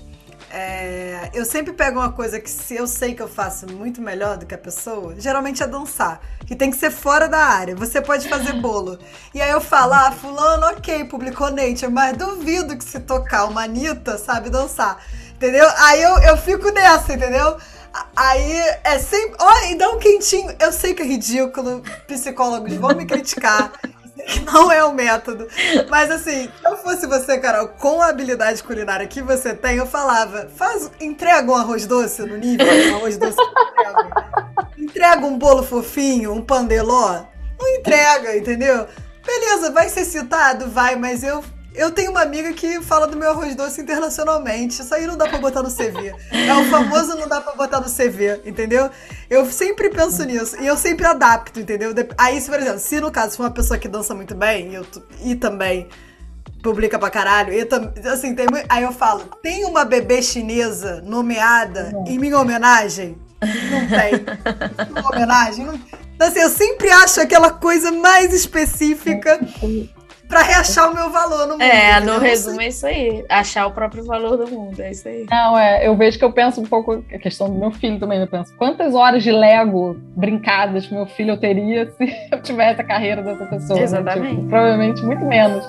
É, eu sempre pego uma coisa que se eu sei que eu faço muito melhor do que a pessoa, geralmente é dançar. Que tem que ser fora da área. Você pode fazer bolo. E aí eu falo, ah, fulano, ok, publicou Nature, mas duvido que se tocar uma Anitta, sabe dançar. Entendeu? Aí eu, eu fico nessa, entendeu? Aí é sempre. Olha, e dá um quentinho. Eu sei que é ridículo, psicólogos vão me criticar não é o método. Mas assim, se eu fosse você, Carol, com a habilidade culinária que você tem, eu falava, faz, entrega um arroz doce no nível, um arroz doce entrega. entrega um bolo fofinho, um pandeló. Não entrega, entendeu? Beleza, vai ser citado? Vai, mas eu eu tenho uma amiga que fala do meu arroz doce internacionalmente. Isso aí não dá pra botar no CV. É o famoso não dá pra botar no CV, entendeu? Eu sempre penso nisso. E eu sempre adapto, entendeu? Aí, se, por exemplo, se no caso for uma pessoa que dança muito bem, eu, e também publica pra caralho, assim, tem, aí eu falo, tem uma bebê chinesa nomeada em minha homenagem? Não tem. Uma homenagem? Não... Então, assim, eu sempre acho aquela coisa mais específica para reachar o meu valor no mundo. É, no resumo é isso aí. Achar o próprio valor do mundo, é isso aí. Não, é, eu vejo que eu penso um pouco, a questão do meu filho também, eu penso, quantas horas de Lego brincadas meu filho eu teria se eu tivesse a carreira dessa pessoa? Exatamente. Né? Tipo, provavelmente muito menos.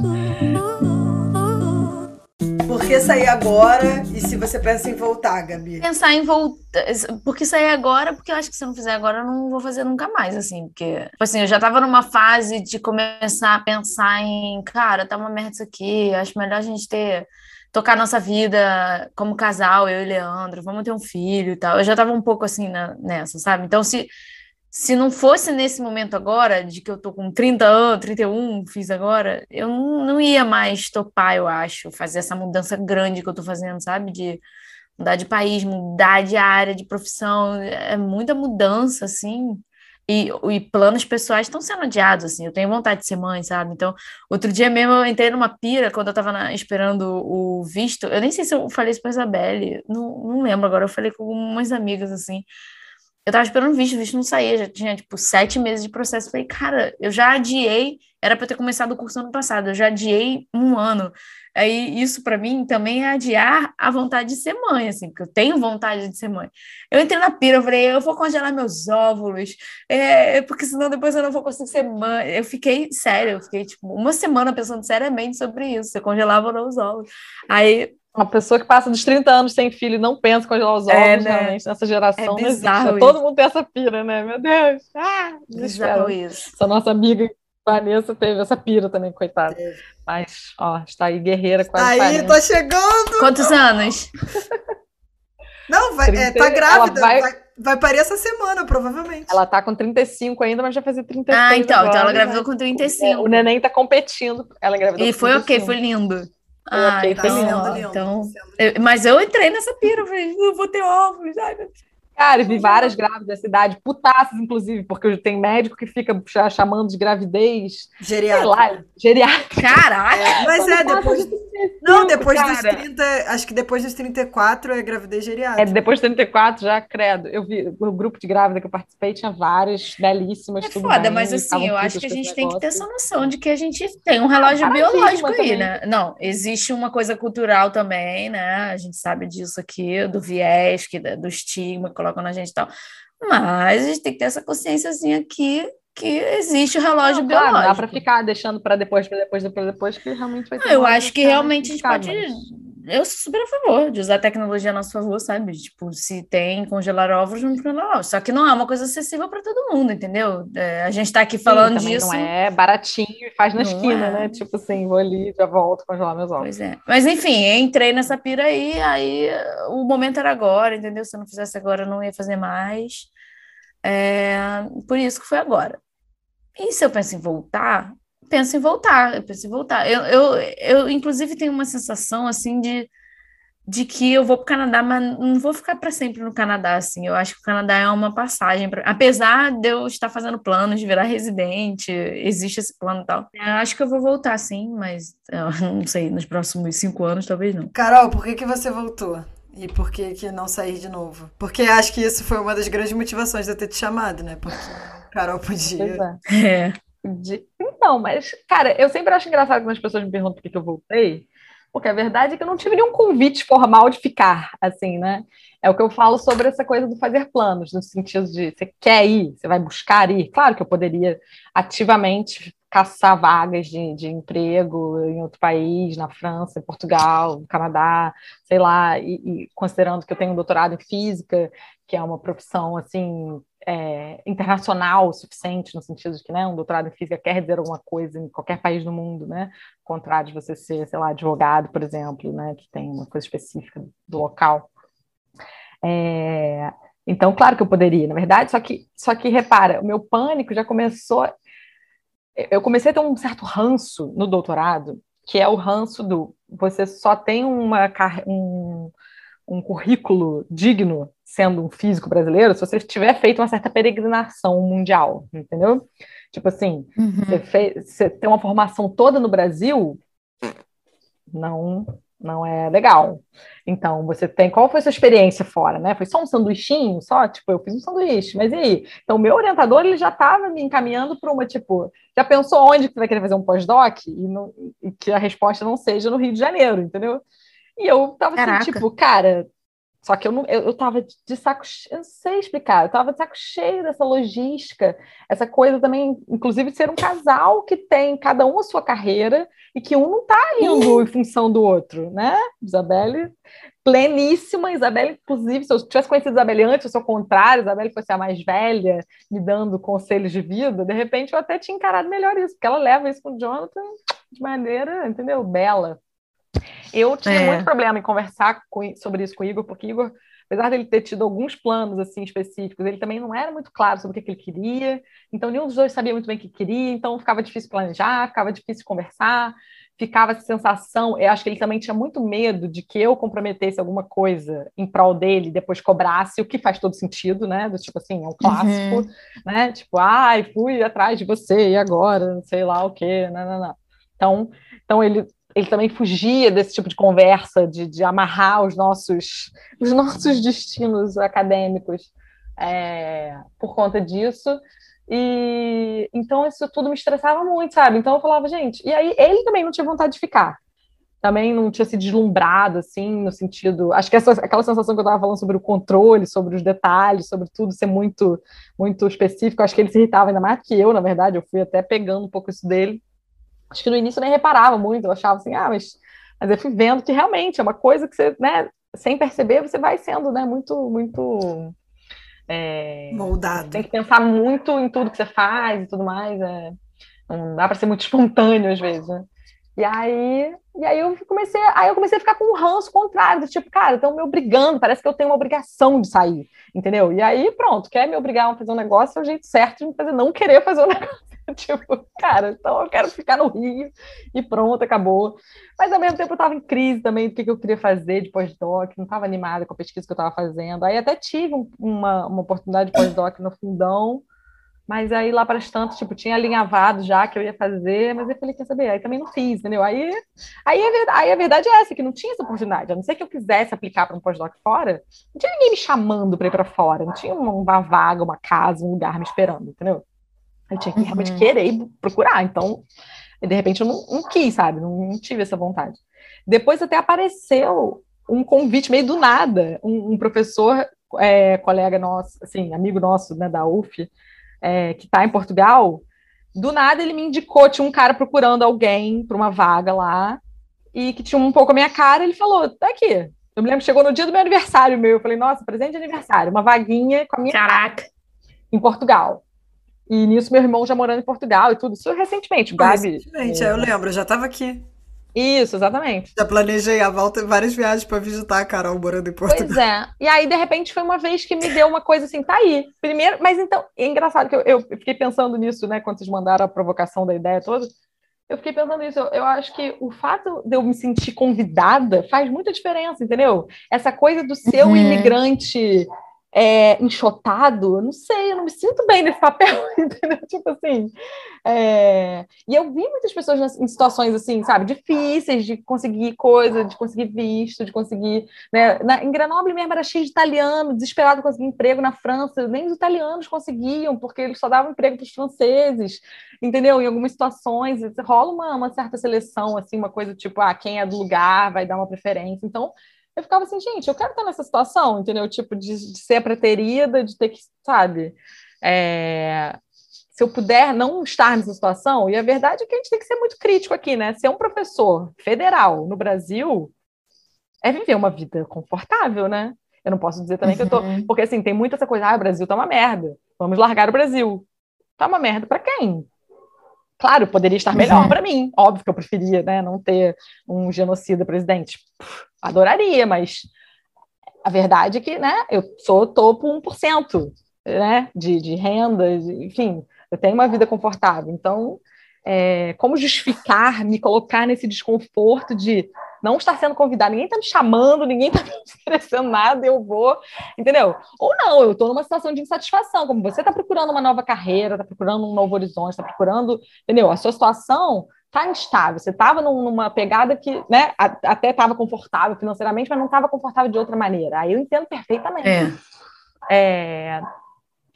Que sair agora e se você pensa em voltar, Gabi? Pensar em voltar. Por que sair agora? Porque eu acho que se eu não fizer agora, eu não vou fazer nunca mais, assim. Porque, tipo assim, eu já tava numa fase de começar a pensar em, cara, tá uma merda isso aqui, acho melhor a gente ter tocar nossa vida como casal, eu e Leandro, vamos ter um filho e tal. Eu já tava um pouco assim na, nessa, sabe? Então, se se não fosse nesse momento agora, de que eu tô com 30 anos, 31, fiz agora, eu não, ia mais topar, eu acho, fazer essa mudança grande que eu tô fazendo, sabe? De mudar de país, mudar de área, de profissão, é muita mudança, assim. E, e planos pessoais estão sendo adiados, assim. Eu tenho vontade de ser mãe, sabe? Então, outro dia mesmo eu entrei numa pira quando eu tava na, esperando o visto. Eu nem sei se eu falei isso pra Isabelle, não, não lembro agora. Eu falei com algumas amigas, assim eu tava esperando visto, o visto não saía, já tinha, tipo, sete meses de processo. Falei, cara, eu já adiei, era para ter começado o curso ano passado, eu já adiei um ano. Aí, isso para mim também é adiar a vontade de ser mãe, assim, porque eu tenho vontade de ser mãe. Eu entrei na pira, eu falei, eu vou congelar meus óvulos, é, porque senão depois eu não vou conseguir ser mãe. Eu fiquei, sério, eu fiquei, tipo, uma semana pensando seriamente sobre isso, se eu congelava ou não os óvulos. Aí, uma pessoa que passa dos 30 anos sem filho e não pensa congelar os é, ovos, é, né? realmente, nessa geração é não existe. Todo mundo tem essa pira, né? Meu Deus! Ah, desespero. Isso. Essa nossa amiga Vanessa teve essa pira também, coitada. Mas, ó, está aí guerreira quase Aí, 40. tô chegando! Quantos anos? Não, vai, 30, é, tá grávida. Vai... vai... vai parir essa semana, provavelmente. Ela tá com 35 ainda, mas já fazia 36 Ah, então, agora, então ela engravidou com 35. É, o neném tá competindo. Ela engravidou E foi ok, foi lindo. Ah, então, então eu, mas eu entrei nessa pira, eu falei, não vou ter óvulos, ai meu Deus. Cara, vi várias grávidas da cidade, putaças, inclusive, porque tem médico que fica chamando de gravidez. Geriátrica. Geriátrica. Caralho! É, mas é, depois. Não, depois cara. dos 30. Acho que depois dos 34 é gravidez geriátrica. É, depois dos 34 já, credo. Eu vi o grupo de grávida que eu participei, tinha várias belíssimas. É foda, bem, mas assim, eu acho que a gente tem que ter essa noção de que a gente tem um relógio biológico aí, também. né? Não, existe uma coisa cultural também, né? A gente sabe disso aqui, do viés, que, do estigma colocam na gente e tal. Mas a gente tem que ter essa consciênciazinha aqui que existe o relógio não, biológico. Claro, dá para ficar deixando para depois, para depois, para depois, que realmente vai ter. Não, eu acho que realmente a gente pode. Eu sou super a favor de usar a tecnologia a nosso favor, sabe? Tipo, se tem congelar ovos, vamos congelar ovos. Só que não é uma coisa acessível para todo mundo, entendeu? É, a gente está aqui falando Sim, disso. Não é baratinho e faz na esquina, é. né? Tipo assim, vou ali, já volto congelar meus ovos. Pois é. Mas enfim, entrei nessa pira aí, aí o momento era agora, entendeu? Se eu não fizesse agora, eu não ia fazer mais. É, por isso que foi agora. E se eu penso em voltar, penso em voltar, eu penso em voltar. Eu, eu, eu inclusive, tenho uma sensação, assim, de, de que eu vou para o Canadá, mas não vou ficar para sempre no Canadá, assim. Eu acho que o Canadá é uma passagem. Pra... Apesar de eu estar fazendo planos de virar residente, existe esse plano e tal. Eu acho que eu vou voltar, sim, mas não sei, nos próximos cinco anos, talvez não. Carol, por que, que você voltou? E por que, que não sair de novo? Porque acho que isso foi uma das grandes motivações de eu ter te chamado, né? Porque Carol podia. É. é. De... Então, mas, cara, eu sempre acho engraçado quando as pessoas me perguntam por que, que eu voltei, porque a verdade é que eu não tive nenhum convite formal de ficar, assim, né? É o que eu falo sobre essa coisa do fazer planos, no sentido de você quer ir, você vai buscar ir. Claro que eu poderia ativamente caçar vagas de, de emprego em outro país, na França, em Portugal, no Canadá, sei lá, e, e considerando que eu tenho um doutorado em física, que é uma profissão, assim, é, internacional o suficiente, no sentido de que né, um doutorado em física quer dizer alguma coisa em qualquer país do mundo, né? Ao contrário de você ser, sei lá, advogado, por exemplo, né, que tem uma coisa específica do local. É, então, claro que eu poderia, na verdade, só que, só que repara, o meu pânico já começou. Eu comecei a ter um certo ranço no doutorado, que é o ranço do você só tem uma, um, um currículo digno sendo um físico brasileiro se você tiver feito uma certa peregrinação mundial, entendeu? Tipo assim, uhum. você, fez, você tem uma formação toda no Brasil, não não é legal. Então, você tem. Qual foi a sua experiência fora, né? Foi só um sanduichinho? Só? Tipo, eu fiz um sanduíche, mas e aí? Então, meu orientador, ele já estava me encaminhando para uma, tipo, já pensou onde que você vai querer fazer um pós-doc e, e, que a resposta não seja no Rio de Janeiro, entendeu? E eu tava assim, tipo, cara, só que eu não, eu, eu tava de saco, eu não sei explicar, eu tava de saco cheio dessa logística, essa coisa também, inclusive de ser um casal que tem cada um a sua carreira e que um não tá indo em função do outro, né? Isabelle, pleníssima, Isabelle, inclusive, se eu tivesse conhecido Isabelle antes, se ao contrário, Isabelle fosse a mais velha, me dando conselhos de vida, de repente eu até tinha encarado melhor isso, porque ela leva isso com o Jonathan de maneira, entendeu, bela. Eu tinha é. muito problema em conversar com, sobre isso com o Igor, porque Igor, apesar dele ter tido alguns planos assim específicos, ele também não era muito claro sobre o que, ele queria, então nenhum dos dois sabia muito bem o que queria, então ficava difícil planejar, ficava difícil conversar, ficava essa sensação, eu acho que ele também tinha muito medo de que eu comprometesse alguma coisa em prol dele e depois cobrasse, o que faz todo sentido, né? Do tipo assim, é um clássico, uhum. né? Tipo, ai, fui atrás de você e agora, não sei lá o quê, não, não, não. Então, então ele ele também fugia desse tipo de conversa, de, de amarrar os nossos, os nossos destinos acadêmicos é, por conta disso. E então isso tudo me estressava muito, sabe? Então eu falava, gente, e aí ele também não tinha vontade de ficar. Também não tinha se deslumbrado, assim, no sentido. Acho que essa, aquela sensação que eu estava falando sobre o controle, sobre os detalhes, sobre tudo ser muito, muito específico, acho que ele se irritava ainda mais que eu, na verdade. Eu fui até pegando um pouco isso dele acho que no início eu nem reparava muito, eu achava assim, ah, mas, mas eu fui vendo que realmente é uma coisa que você, né, sem perceber, você vai sendo, né, muito, muito... É, Moldado. Tem que pensar muito em tudo que você faz e tudo mais, é, não dá para ser muito espontâneo às vezes, né? E aí, e aí eu comecei, aí eu comecei a ficar com um ranço contrário, do tipo, cara, estão me obrigando, parece que eu tenho uma obrigação de sair, entendeu? E aí, pronto, quer me obrigar a fazer um negócio, é o jeito certo de me fazer não querer fazer um negócio. tipo, cara, então eu quero ficar no Rio e pronto, acabou. Mas ao mesmo tempo eu estava em crise também do que, que eu queria fazer de pós-doc, não estava animada com a pesquisa que eu estava fazendo. Aí até tive um, uma, uma oportunidade de pós-doc no fundão, mas aí lá para as tantas, tipo, tinha alinhavado já que eu ia fazer, mas eu falei, quer saber? Aí também não fiz, entendeu? Aí, aí, a, verdade, aí a verdade é essa, que não tinha essa oportunidade. A não ser que eu quisesse aplicar para um pós-doc fora, não tinha ninguém me chamando para ir para fora, não tinha uma vaga, uma casa, um lugar me esperando, entendeu? Eu tinha que uhum. realmente querer procurar. Então, de repente, eu não, não quis, sabe? Não, não, tive essa vontade. Depois até apareceu um convite meio do nada. Um, um professor, é, colega nosso, assim, amigo nosso né, da UF, é, que está em Portugal, do nada ele me indicou, tinha um cara procurando alguém para uma vaga lá, e que tinha um pouco a minha cara, ele falou: tá aqui. Eu me lembro que chegou no dia do meu aniversário meu. Eu falei, nossa, presente de aniversário, uma vaguinha com a minha Caraca. cara em Portugal. E nisso meu irmão já morando em Portugal e tudo. Isso recentemente, Gabi. Recentemente, é, eu lembro, eu já estava aqui. Isso, exatamente. Já planejei a volta várias viagens para visitar a Carol morando em Portugal. Pois é. E aí, de repente, foi uma vez que me deu uma coisa assim, tá aí. Primeiro, mas então, é engraçado que eu, eu fiquei pensando nisso, né, quando vocês mandaram a provocação da ideia toda. Eu fiquei pensando nisso. Eu, eu acho que o fato de eu me sentir convidada faz muita diferença, entendeu? Essa coisa do seu uhum. imigrante é, enxotado, eu não sei, eu não me sinto bem nesse papel, entendeu? Tipo assim. É... E eu vi muitas pessoas em situações assim, sabe, difíceis de conseguir coisa, de conseguir visto, de conseguir. Né? Na, em Grenoble mesmo era cheio de italiano, desesperado de conseguir emprego na França, nem os italianos conseguiam, porque eles só davam emprego para os franceses, entendeu? Em algumas situações rola uma, uma certa seleção, assim, uma coisa tipo, ah, quem é do lugar vai dar uma preferência. Então, eu ficava assim, gente, eu quero estar nessa situação, entendeu? Tipo, de, de ser preterida, de ter que, sabe? É... Se eu puder não estar nessa situação, e a verdade é que a gente tem que ser muito crítico aqui, né? Ser um professor federal no Brasil é viver uma vida confortável, né? Eu não posso dizer também uhum. que eu tô. Uhum. Porque assim, tem muita essa coisa, ah, o Brasil tá uma merda. Vamos largar o Brasil. Tá uma merda para quem? Claro, poderia estar melhor uhum. para mim. Óbvio que eu preferia né, não ter um genocida presidente. Adoraria, mas a verdade é que né, eu sou topo 1% né, de, de renda, de, enfim, eu tenho uma vida confortável. Então, é, como justificar me colocar nesse desconforto de não estar sendo convidado, ninguém está me chamando, ninguém está me oferecendo nada, eu vou, entendeu? Ou não, eu estou numa situação de insatisfação, como você está procurando uma nova carreira, está procurando um novo horizonte, está procurando, entendeu? A sua situação está instável, você estava numa pegada que, né, até estava confortável financeiramente, mas não estava confortável de outra maneira. Aí eu entendo perfeitamente. É. É,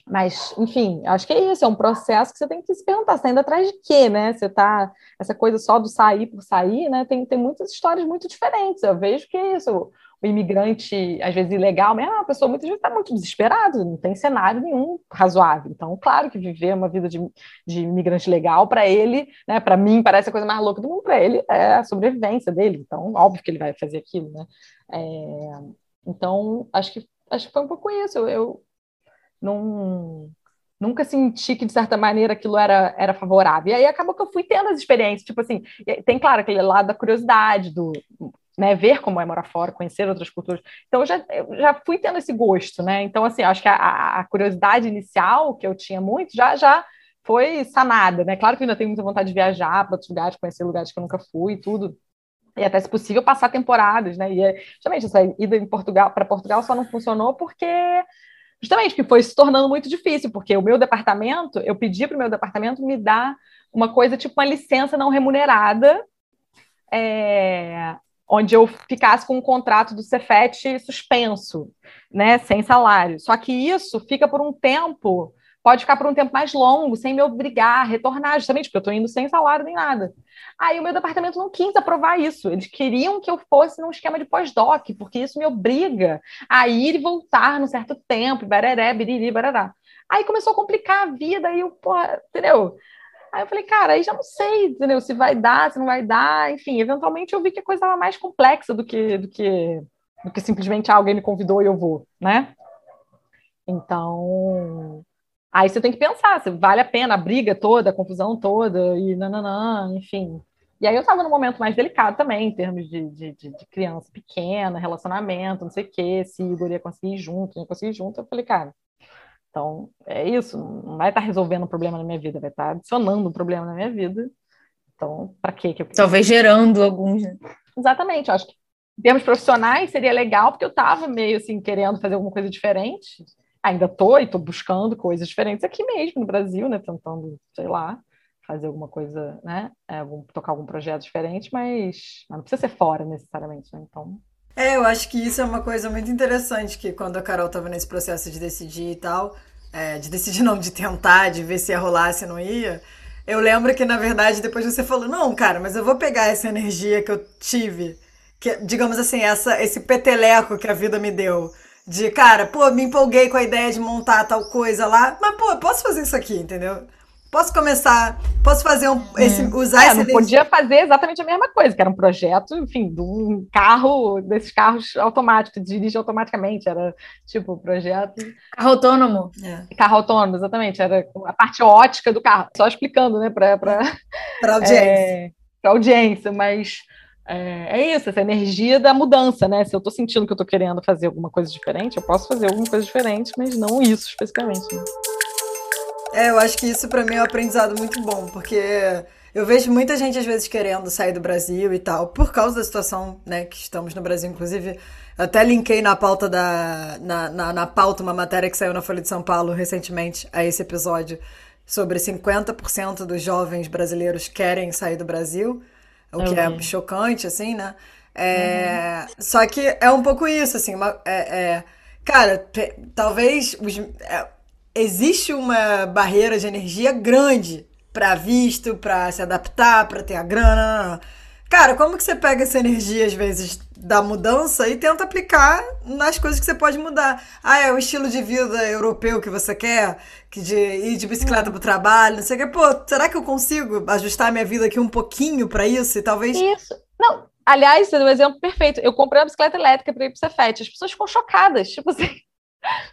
mas, enfim, acho que é isso, é um processo que você tem que se perguntar, ainda atrás de quê, né? Você tá, essa coisa só do sair por sair, né? Tem, tem muitas histórias muito diferentes. Eu vejo que é isso, o, imigrante, às vezes ilegal, mesmo, é uma pessoa muitas vezes está muito desesperado, não tem cenário nenhum razoável. Então, claro que viver uma vida de, de imigrante legal, para ele, né? Para mim, parece a coisa mais louca do mundo, para ele é a sobrevivência dele. Então, óbvio que ele vai fazer aquilo, né? É, então, acho que acho que foi um pouco isso. Eu, eu não, nunca senti que, de certa maneira, aquilo era, era favorável. E aí acabou que eu fui tendo as experiências, tipo assim, tem, claro, aquele lado da curiosidade, do né, ver como é morar fora, conhecer outras culturas. Então, eu já, eu já fui tendo esse gosto, né? Então, assim, acho que a, a curiosidade inicial, que eu tinha muito, já, já foi sanada, né? Claro que eu ainda tenho muita vontade de viajar para outros lugares, conhecer lugares que eu nunca fui e tudo. E até, se possível, passar temporadas, né? E, justamente, essa ida em Portugal, para Portugal só não funcionou porque Justamente porque foi se tornando muito difícil, porque o meu departamento, eu pedi para o meu departamento me dar uma coisa tipo uma licença não remunerada, é, onde eu ficasse com um contrato do Cefet suspenso, né, sem salário. Só que isso fica por um tempo, pode ficar por um tempo mais longo, sem me obrigar a retornar, justamente porque eu estou indo sem salário nem nada. Aí o meu departamento não quis aprovar isso. Eles queriam que eu fosse num esquema de pós-doc, porque isso me obriga a ir e voltar num certo tempo, bararé, biriri, barará. Aí começou a complicar a vida, aí eu, pô, entendeu? Aí eu falei, cara, aí já não sei, entendeu? Se vai dar, se não vai dar, enfim, eventualmente eu vi que a coisa estava mais complexa do que, do que, do que simplesmente alguém me convidou e eu vou, né? Então, Aí você tem que pensar se vale a pena a briga toda, a confusão toda, e nananã, enfim. E aí eu estava num momento mais delicado também, em termos de, de, de, de criança pequena, relacionamento, não sei o quê, se Igor ia conseguir ir junto, não ia conseguir ir junto. Eu falei, cara, então é isso, não vai estar tá resolvendo um problema na minha vida, vai estar tá adicionando um problema na minha vida. Então, para que eu Talvez gerando alguns. Né? Exatamente, eu acho que em termos profissionais seria legal, porque eu estava meio assim, querendo fazer alguma coisa diferente ainda tô e tô buscando coisas diferentes aqui mesmo no Brasil, né? Tentando, sei lá, fazer alguma coisa, né? É, tocar algum projeto diferente, mas, mas não precisa ser fora necessariamente, né? Então. É, eu acho que isso é uma coisa muito interessante, que quando a Carol estava nesse processo de decidir e tal, é, de decidir não, de tentar, de ver se ia rolar, se não ia, eu lembro que, na verdade, depois você falou, não, cara, mas eu vou pegar essa energia que eu tive, que, digamos assim, essa, esse peteleco que a vida me deu, de, cara, pô, me empolguei com a ideia de montar tal coisa lá, mas, pô, posso fazer isso aqui, entendeu? Posso começar? Posso fazer um. Esse, hum. usar é, esse. Não podia fazer exatamente a mesma coisa, que era um projeto, enfim, de um carro, desses carros automáticos, que dirige automaticamente. Era tipo um projeto. Carro autônomo. É. Carro autônomo, exatamente. Era a parte ótica do carro. Só explicando, né, para. Para audiência. É, para audiência, mas. É, é, isso, essa energia da mudança, né? Se eu estou sentindo que eu estou querendo fazer alguma coisa diferente, eu posso fazer alguma coisa diferente, mas não isso especificamente. Né? É, eu acho que isso para mim é um aprendizado muito bom, porque eu vejo muita gente às vezes querendo sair do Brasil e tal, por causa da situação, né, que estamos no Brasil, inclusive. Até linkei na pauta da. Na, na, na pauta uma matéria que saiu na Folha de São Paulo recentemente a esse episódio sobre 50% dos jovens brasileiros querem sair do Brasil, o que é chocante, assim, né? É, uhum. Só que é um pouco isso, assim, uma, é, é cara, talvez os, é, existe uma barreira de energia grande para visto, para se adaptar, para ter a grana. Cara, como que você pega essa energia, às vezes, da mudança e tenta aplicar nas coisas que você pode mudar? Ah, é o estilo de vida europeu que você quer? Que de ir de bicicleta pro trabalho, não sei o que. Pô, será que eu consigo ajustar minha vida aqui um pouquinho para isso? E talvez. Isso. Não, aliás, você deu um exemplo perfeito. Eu comprei uma bicicleta elétrica para ir pro Cefete. As pessoas ficam chocadas. Tipo assim.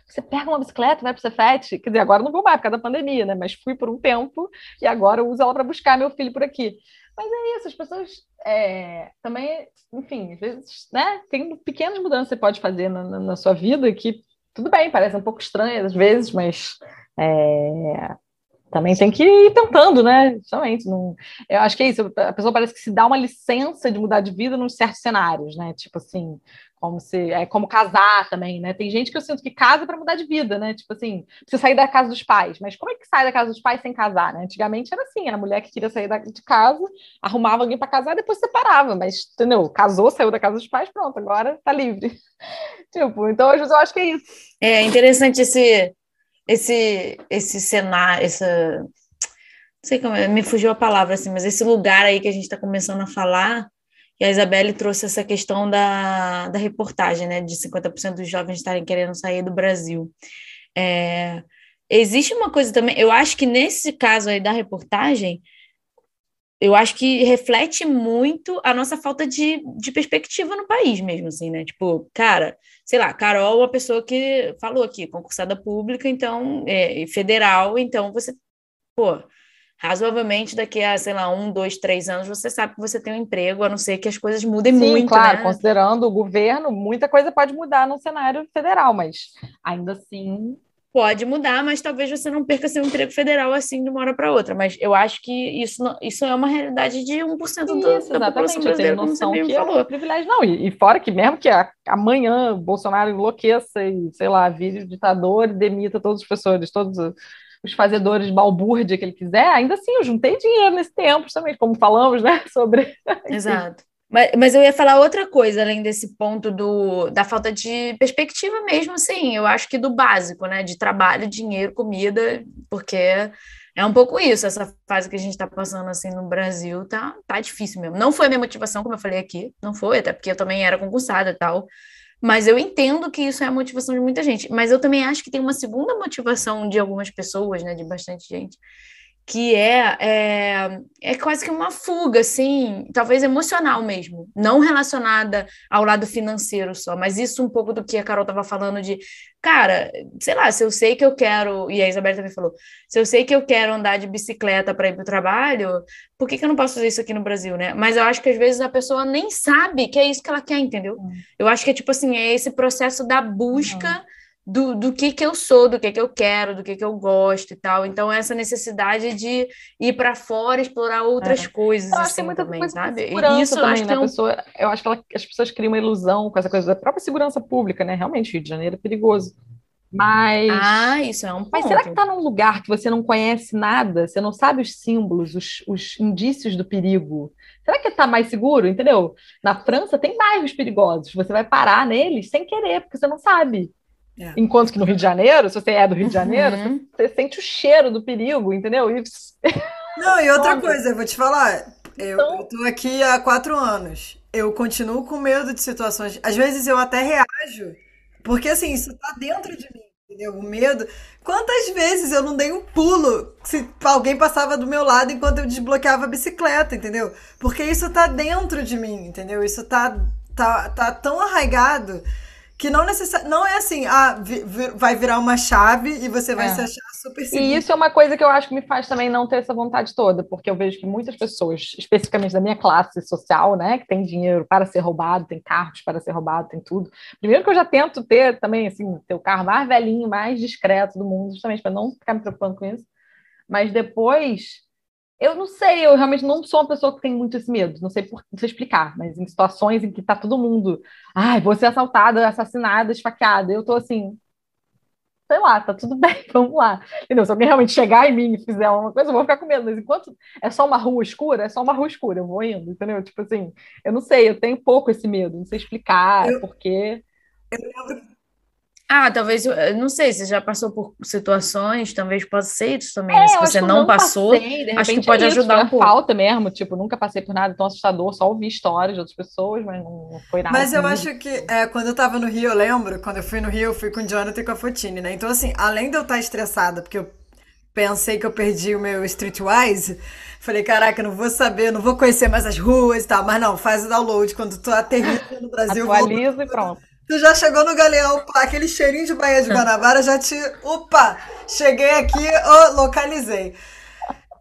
Você pega uma bicicleta, vai para o Cefete. Quer dizer, agora não vou mais por causa da pandemia, né? Mas fui por um tempo e agora eu uso ela para buscar meu filho por aqui. Mas é isso, as pessoas é, também, enfim, às vezes, né? Tem pequenas mudanças que você pode fazer na, na, na sua vida que, tudo bem, parece um pouco estranho às vezes, mas é, também tem que ir tentando, né? Justamente. Não... Eu acho que é isso. A pessoa parece que se dá uma licença de mudar de vida em certos cenários, né? Tipo assim, como se é como casar também, né? Tem gente que eu sinto que casa para mudar de vida, né? Tipo assim, você sair da casa dos pais, mas como é que sai da casa dos pais sem casar, né? Antigamente era assim, era a mulher que queria sair de casa, arrumava alguém para casar, depois separava, mas entendeu? Casou, saiu da casa dos pais, pronto, agora tá livre. tipo, então hoje eu acho que é isso. É interessante esse esse esse cenário, essa não sei como é, me fugiu a palavra assim, mas esse lugar aí que a gente está começando a falar e a Isabelle trouxe essa questão da, da reportagem, né, de 50% dos jovens estarem querendo sair do Brasil. É, existe uma coisa também, eu acho que nesse caso aí da reportagem, eu acho que reflete muito a nossa falta de, de perspectiva no país mesmo, assim, né? Tipo, cara, sei lá, Carol é uma pessoa que falou aqui, concursada pública, então, é, federal, então você, pô, razoavelmente daqui a, sei lá, um, dois, três anos, você sabe que você tem um emprego, a não ser que as coisas mudem Sim, muito. Claro, né? considerando o governo, muita coisa pode mudar no cenário federal, mas ainda assim. Pode mudar, mas talvez você não perca seu emprego federal assim de uma hora para outra. Mas eu acho que isso, não, isso é uma realidade de 1% isso, do, da exatamente. população brasileira, como você que falou. É privilégio. Não, e, e, fora que mesmo que a, amanhã Bolsonaro enlouqueça e, sei lá, vire ditador e demita todos os professores, todos os fazedores balbúrdia que ele quiser, ainda assim, eu juntei dinheiro nesse tempo também, como falamos, né, sobre... Exato. Mas, mas eu ia falar outra coisa, além desse ponto do, da falta de perspectiva mesmo, assim, eu acho que do básico, né, de trabalho, dinheiro, comida, porque é um pouco isso, essa fase que a gente está passando, assim, no Brasil, tá, tá difícil mesmo. Não foi a minha motivação, como eu falei aqui, não foi, até porque eu também era concursada e tal, mas eu entendo que isso é a motivação de muita gente. Mas eu também acho que tem uma segunda motivação de algumas pessoas, né, de bastante gente, que é, é, é quase que uma fuga, assim, talvez emocional mesmo, não relacionada ao lado financeiro só, mas isso um pouco do que a Carol estava falando de, cara, sei lá, se eu sei que eu quero, e a Isabela também falou, se eu sei que eu quero andar de bicicleta para ir para o trabalho, por que, que eu não posso fazer isso aqui no Brasil, né? Mas eu acho que às vezes a pessoa nem sabe que é isso que ela quer, entendeu? Hum. Eu acho que é tipo assim, é esse processo da busca. Hum do, do que que eu sou, do que que eu quero, do que que eu gosto e tal. Então, essa necessidade de ir para fora, explorar outras é. coisas, eu assim, muita também, coisa sabe? Isso também, acho né? que é um... pessoa, eu acho que ela, as pessoas criam uma ilusão com essa coisa da própria segurança pública, né? Realmente, Rio de Janeiro é perigoso. Mas. Ah, isso é um ponto. Mas será que está num lugar que você não conhece nada, você não sabe os símbolos, os, os indícios do perigo? Será que está mais seguro? Entendeu? Na França tem bairros perigosos. Você vai parar neles sem querer, porque você não sabe. É. Enquanto que no Rio de Janeiro, se você é do Rio de Janeiro, uhum. você, você, sente o cheiro do perigo, entendeu? E... Não, e outra coisa, eu vou te falar. Eu, então... eu tô aqui há quatro anos. Eu continuo com medo de situações. Às vezes eu até reajo, porque assim, isso tá dentro de mim, entendeu? O medo. Quantas vezes eu não dei um pulo se alguém passava do meu lado enquanto eu desbloqueava a bicicleta, entendeu? Porque isso tá dentro de mim, entendeu? Isso tá, tá, tá tão arraigado que não necessariamente. Não é assim, ah, vi, vi, vai virar uma chave e você vai é. se achar super seguro. E isso é uma coisa que eu acho que me faz também não ter essa vontade toda, porque eu vejo que muitas pessoas, especificamente da minha classe social, né, que tem dinheiro para ser roubado, tem carros para ser roubado, tem tudo. Primeiro que eu já tento ter também, assim, ter o carro mais velhinho, mais discreto do mundo, justamente para não ficar me preocupando com isso. Mas depois eu não sei, eu realmente não sou uma pessoa que tem muito esse medo, não sei por não sei explicar, mas em situações em que tá todo mundo, ai, vou ser assaltada, assassinada, esfaqueada, eu tô assim, sei lá, tá tudo bem, vamos lá. Entendeu? Se alguém realmente chegar em mim e fizer uma coisa, eu vou ficar com medo, mas enquanto é só uma rua escura, é só uma rua escura, eu vou indo, entendeu? Tipo assim, eu não sei, eu tenho pouco esse medo, não sei explicar, eu, porque. Eu lembro ah, talvez, eu não sei, você já passou por situações, talvez possa ser isso também. É, Se você não, não, passou, passei, acho que pode é ajudar isso, um pouco. falta mesmo, tipo, nunca passei por nada tão assustador, só ouvi histórias de outras pessoas, mas não foi nada. Mas eu acho que, é, quando eu tava no Rio, eu lembro, quando eu fui no Rio, eu fui com o Jonathan e com a Fotini, né? Então, assim, além de eu estar estressada, porque eu pensei que eu perdi o meu Streetwise, falei, caraca, não vou saber, não vou conhecer mais as ruas e tal, mas não, faz o download, quando tu aterrissa no Brasil... Atualiza e pronto. Tu já chegou no Galeão, aquele cheirinho de Baía de Guanabara já te. Opa! Cheguei aqui, oh, localizei.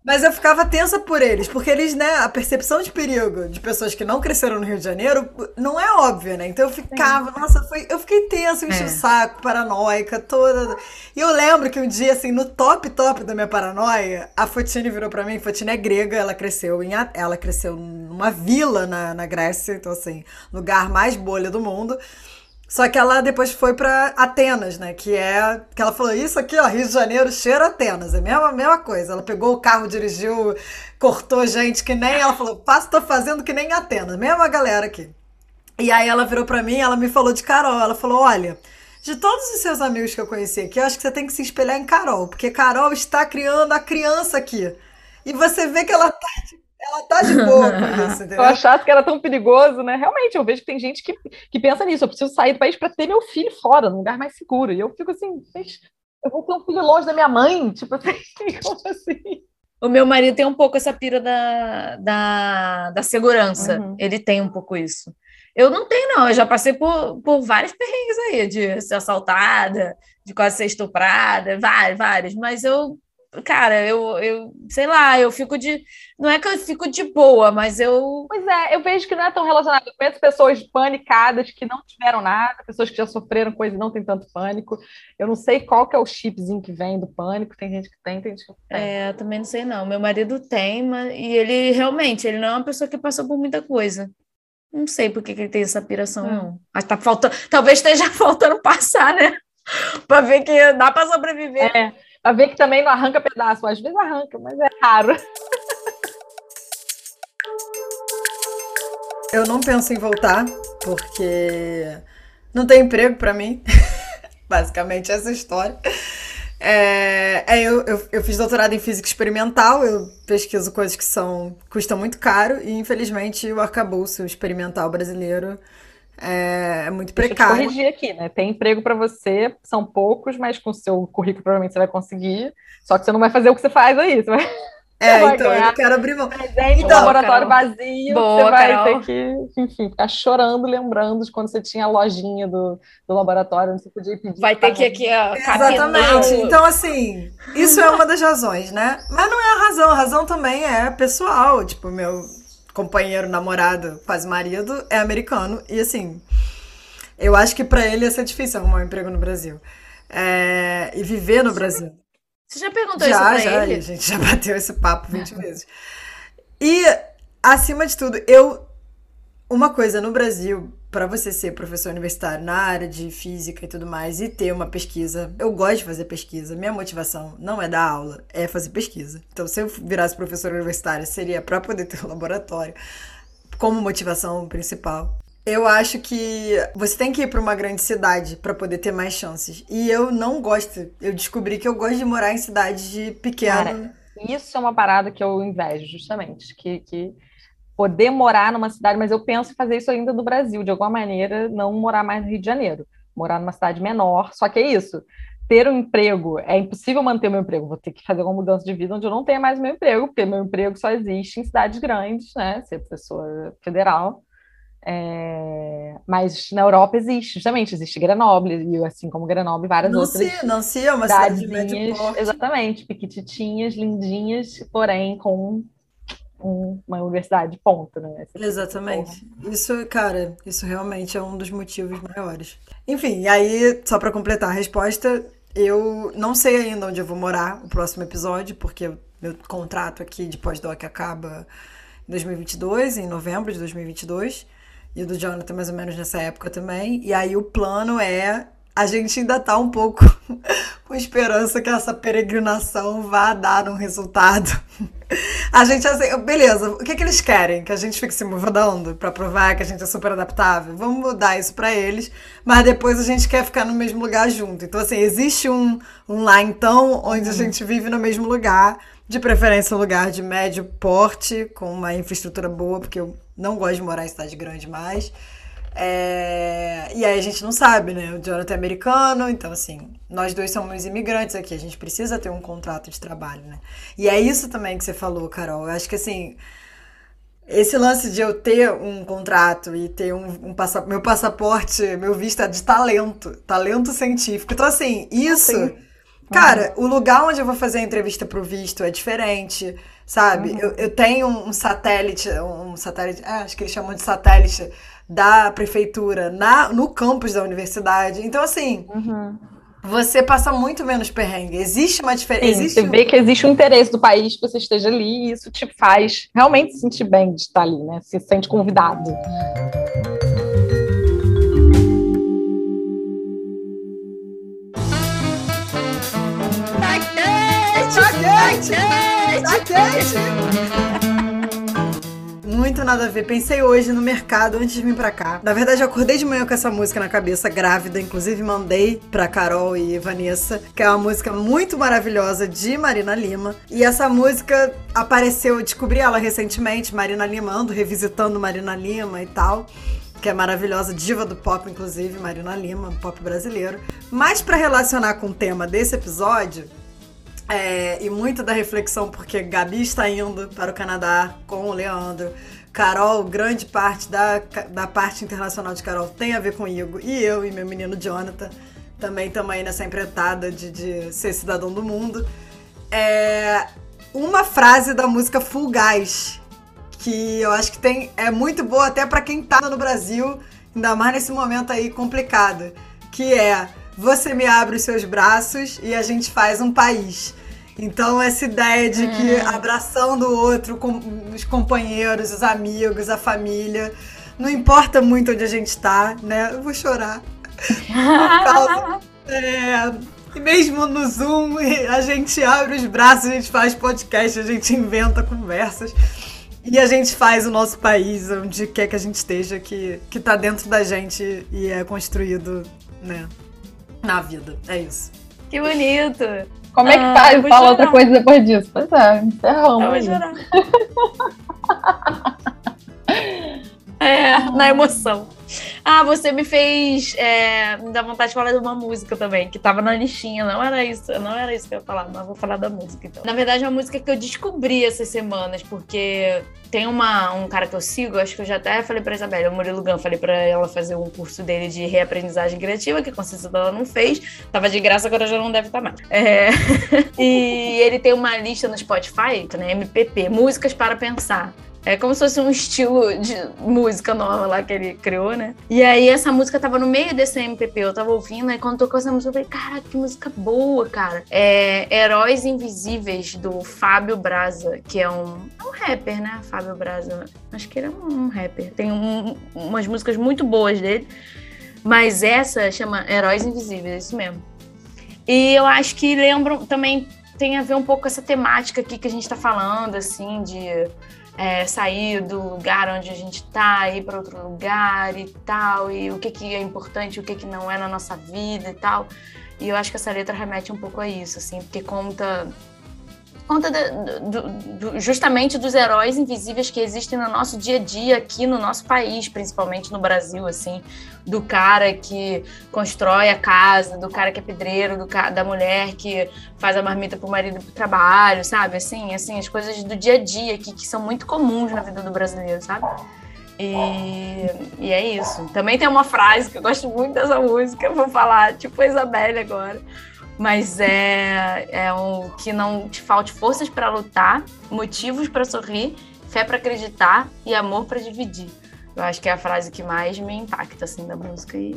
Mas eu ficava tensa por eles, porque eles, né, a percepção de perigo de pessoas que não cresceram no Rio de Janeiro não é óbvia, né? Então eu ficava, nossa, foi, eu fiquei tensa, enchi é. o saco, paranoica, toda. E eu lembro que um dia, assim, no top top da minha paranoia, a Fotine virou para mim, Fotine é grega, ela cresceu em ela cresceu numa vila na, na Grécia, então assim, lugar mais bolha do mundo. Só que ela depois foi para Atenas, né? Que é. Que ela falou: Isso aqui, ó, Rio de Janeiro, cheira Atenas. É a mesma, mesma coisa. Ela pegou o carro, dirigiu, cortou gente que nem. Ela falou: Passo, tô fazendo que nem Atenas. Mesma galera aqui. E aí ela virou para mim ela me falou de Carol. Ela falou: Olha. De todos os seus amigos que eu conheci aqui, eu acho que você tem que se espelhar em Carol, porque Carol está criando a criança aqui. E você vê que ela tá ela tá de boa com isso, entendeu? Eu achasse que era tão perigoso, né? Realmente, eu vejo que tem gente que, que pensa nisso. Eu preciso sair do país para ter meu filho fora, num lugar mais seguro. E eu fico assim, eu vou ter um filho longe da minha mãe? Tipo assim, como assim? O meu marido tem um pouco essa pira da, da, da segurança. Uhum. Ele tem um pouco isso. Eu não tenho, não. Eu já passei por, por vários perrengues aí, de ser assaltada, de quase ser estuprada, vários, vários. Mas eu cara, eu, eu sei lá, eu fico de. Não é que eu fico de boa, mas eu. Pois é, eu vejo que não é tão relacionado. Eu conheço pessoas panicadas que não tiveram nada, pessoas que já sofreram coisa e não tem tanto pânico. Eu não sei qual que é o chipzinho que vem do pânico, tem gente que tem, tem gente que não tem. É, eu também não sei, não. Meu marido tem, mas... e ele realmente, ele não é uma pessoa que passou por muita coisa. Não sei por que, que ele tem essa piração, hum. não. Mas tá faltando. Talvez esteja faltando passar, né? para ver que dá para sobreviver. É. A ver que também não arranca pedaço. Às vezes arranca, mas é raro. Eu não penso em voltar, porque não tem emprego para mim. Basicamente, essa história. É, é eu, eu, eu, fiz doutorado em física experimental, eu pesquiso coisas que são custam muito caro, e infelizmente o arcabouço experimental brasileiro é, é muito precário. Deixa eu corrigir aqui, né? Tem emprego para você, são poucos, mas com o seu currículo provavelmente você vai conseguir. Só que você não vai fazer o que você faz aí. Você vai... É, então ganhar. eu quero abrir mão. Presente então, laboratório Carol. vazio, Boa, você vai Carol. ter que, enfim, ficar chorando, lembrando de quando você tinha a lojinha do, do laboratório, onde você podia pedir. Vai ter que aqui, ó, Exatamente. Então, assim, isso é uma das razões, né? Mas não é a razão, a razão também é pessoal. Tipo, meu, companheiro, namorado, quase marido, é americano. E assim, eu acho que para ele ia ser difícil arrumar um emprego no Brasil. É, e viver no Brasil. Você já perguntou já, isso pra já, ele? A gente já bateu esse papo 20 vezes. E, acima de tudo, eu. Uma coisa no Brasil, para você ser professor universitário na área de física e tudo mais e ter uma pesquisa, eu gosto de fazer pesquisa. Minha motivação não é dar aula, é fazer pesquisa. Então, se eu virasse professor universitário, seria para poder ter um laboratório como motivação principal. Eu acho que você tem que ir para uma grande cidade para poder ter mais chances. E eu não gosto. Eu descobri que eu gosto de morar em cidades de. Cara, isso é uma parada que eu invejo, justamente. Que, que poder morar numa cidade, mas eu penso em fazer isso ainda no Brasil, de alguma maneira, não morar mais no Rio de Janeiro, morar numa cidade menor. Só que é isso. ter um emprego, é impossível manter o meu emprego, vou ter que fazer uma mudança de vida onde eu não tenha mais meu emprego, porque meu emprego só existe em cidades grandes, né? Ser professora federal. É... Mas na Europa existe, justamente, existe Grenoble, e assim como Grenoble, várias não outras. Se, não se é uma cidade de médio porte. Exatamente, piquititinhas, lindinhas, porém com uma universidade ponta, né? Exatamente. Isso, cara, isso realmente é um dos motivos maiores. Enfim, aí, só para completar a resposta, eu não sei ainda onde eu vou morar o próximo episódio, porque meu contrato aqui de pós-doc acaba em 2022, em novembro de 2022 e o do Jonathan mais ou menos nessa época também. E aí o plano é a gente ainda tá um pouco com esperança que essa peregrinação vá dar um resultado. A gente assim, beleza, o que, que eles querem? Que a gente fique se mudando para provar que a gente é super adaptável? Vamos mudar isso para eles, mas depois a gente quer ficar no mesmo lugar junto. Então, assim, existe um, um lá então onde a uhum. gente vive no mesmo lugar, de preferência um lugar de médio porte, com uma infraestrutura boa, porque eu não gosto de morar em cidade grande mais. É... E aí a gente não sabe, né? O Jonathan é americano, então assim, nós dois somos imigrantes aqui, a gente precisa ter um contrato de trabalho, né? E é isso também que você falou, Carol. Eu acho que assim, esse lance de eu ter um contrato e ter um, um passa... meu passaporte, meu visto é de talento, talento científico. Então, assim, isso. Sim. Cara, uhum. o lugar onde eu vou fazer a entrevista pro visto é diferente, sabe? Uhum. Eu, eu tenho um satélite, um satélite, é, acho que eles chamam de satélite da prefeitura na, no campus da universidade. Então, assim, uhum. você passa muito menos perrengue. Existe uma diferença. Existe você vê que existe um interesse do país que você esteja ali e isso te faz realmente se sentir bem de estar ali, né? Se sente convidado. Tá quente! Tá quente! Tá quente! Muito nada a ver. Pensei hoje no mercado antes de vir pra cá. Na verdade, eu acordei de manhã com essa música na cabeça, grávida. Inclusive, mandei pra Carol e Vanessa, que é uma música muito maravilhosa de Marina Lima. E essa música apareceu, eu descobri ela recentemente, Marina Lima, ando revisitando Marina Lima e tal que é maravilhosa, diva do pop, inclusive, Marina Lima, pop brasileiro. Mas para relacionar com o tema desse episódio, é, e muito da reflexão, porque Gabi está indo para o Canadá com o Leandro. Carol, grande parte da, da parte internacional de Carol tem a ver com Igor. E eu e meu menino Jonathan também estamos aí nessa empreitada de, de ser cidadão do mundo. É uma frase da música Full Gás, que eu acho que tem é muito boa até para quem tá no Brasil, ainda mais nesse momento aí complicado, que é você me abre os seus braços e a gente faz um país. Então, essa ideia de que uhum. abraçando o outro, com os companheiros, os amigos, a família, não importa muito onde a gente está, né? Eu vou chorar. causa, é, e mesmo no Zoom, a gente abre os braços, a gente faz podcast, a gente inventa conversas. E a gente faz o nosso país, onde quer que a gente esteja, que, que tá dentro da gente e é construído, né, na vida. É isso. Que bonito! Como é que ah, faz? Fala outra coisa depois disso. Pois é, encerramos. Eu vou chorar. é, na emoção. Ah, você me fez é, me dar vontade de falar de uma música também, que tava na listinha. Não era isso, não era isso que eu ia falar, mas vou falar da música então. Na verdade, é uma música que eu descobri essas semanas, porque tem uma, um cara que eu sigo, acho que eu já até falei pra Isabela, o Murilo Gun, falei pra ela fazer um curso dele de reaprendizagem criativa, que a Consciência dela não fez. Tava de graça, agora já não deve estar tá mais. É... e ele tem uma lista no Spotify, né, MPP, Músicas para Pensar. É como se fosse um estilo de música nova lá que ele criou, né? E aí essa música tava no meio desse MPP, eu tava ouvindo, e quando tocou essa música, eu falei, cara, que música boa, cara. É Heróis Invisíveis, do Fábio Braza, que é um, é um rapper, né? Fábio Braza. Acho que ele é um, rapper. Tem um, umas músicas muito boas dele. Mas essa chama Heróis Invisíveis, é isso mesmo. E eu acho que lembram também tem a ver um pouco com essa temática aqui que a gente tá falando, assim, de é, sair do lugar onde a gente está, ir para outro lugar e tal, e o que, que é importante, o que, que não é na nossa vida e tal. E eu acho que essa letra remete um pouco a isso, assim, porque conta conta de, do, do, justamente dos heróis invisíveis que existem no nosso dia a dia aqui no nosso país, principalmente no Brasil, assim, do cara que constrói a casa, do cara que é pedreiro, do da mulher que faz a marmita pro marido pro trabalho, sabe? Assim, assim, as coisas do dia a dia aqui que são muito comuns na vida do brasileiro, sabe? E, e é isso. Também tem uma frase que eu gosto muito dessa música, eu vou falar, tipo a Isabelle agora. Mas é, é um que não te falte forças para lutar, motivos para sorrir, fé para acreditar e amor para dividir. Eu acho que é a frase que mais me impacta assim da música e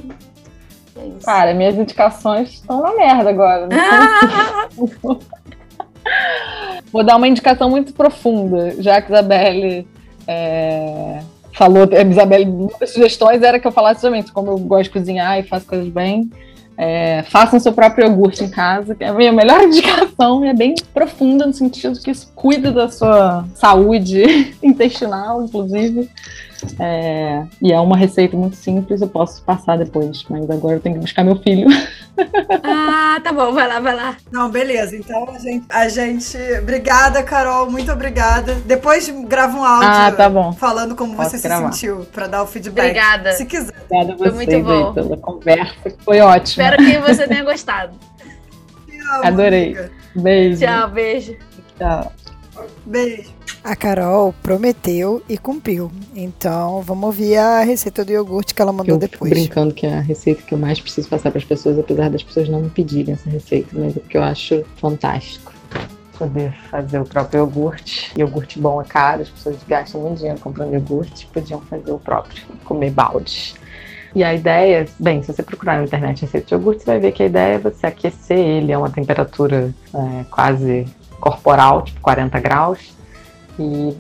é isso. Cara, minhas indicações estão na merda agora. Vou dar uma indicação muito profunda, já que Isabelle é, falou, a Isabelle, uma das sugestões era que eu falasse justamente como eu gosto de cozinhar e faço coisas bem. É, façam seu próprio iogurte em casa, que é a minha melhor indicação, é bem profunda no sentido que isso cuida da sua saúde intestinal, inclusive. É, e é uma receita muito simples, eu posso passar depois, mas agora eu tenho que buscar meu filho. Ah, tá bom, vai lá, vai lá. Não, beleza. Então a gente. A gente... Obrigada, Carol, muito obrigada. Depois grava um áudio ah, tá bom. falando como Posso você gravar. se sentiu, para dar o feedback. Obrigada. Se quiser. Obrigada a Foi vocês muito bom. aí pela conversa, que foi ótimo. Espero que você tenha gostado. Te amo, Adorei. amiga. Beijo. Tchau, beijo. Tchau. Beijo. A Carol prometeu e cumpriu. Então, vamos ouvir a receita do iogurte que ela mandou Eu fico depois. brincando que é a receita que eu mais preciso passar para as pessoas, apesar das pessoas não me pedirem essa receita, mas é porque eu acho fantástico. Poder fazer o próprio iogurte. Iogurte bom é caro, as pessoas gastam muito dinheiro comprando iogurte, podiam fazer o próprio, comer balde. E a ideia, bem, se você procurar na internet receita de iogurte, você vai ver que a ideia é você aquecer ele a uma temperatura é, quase corporal, tipo 40 graus, e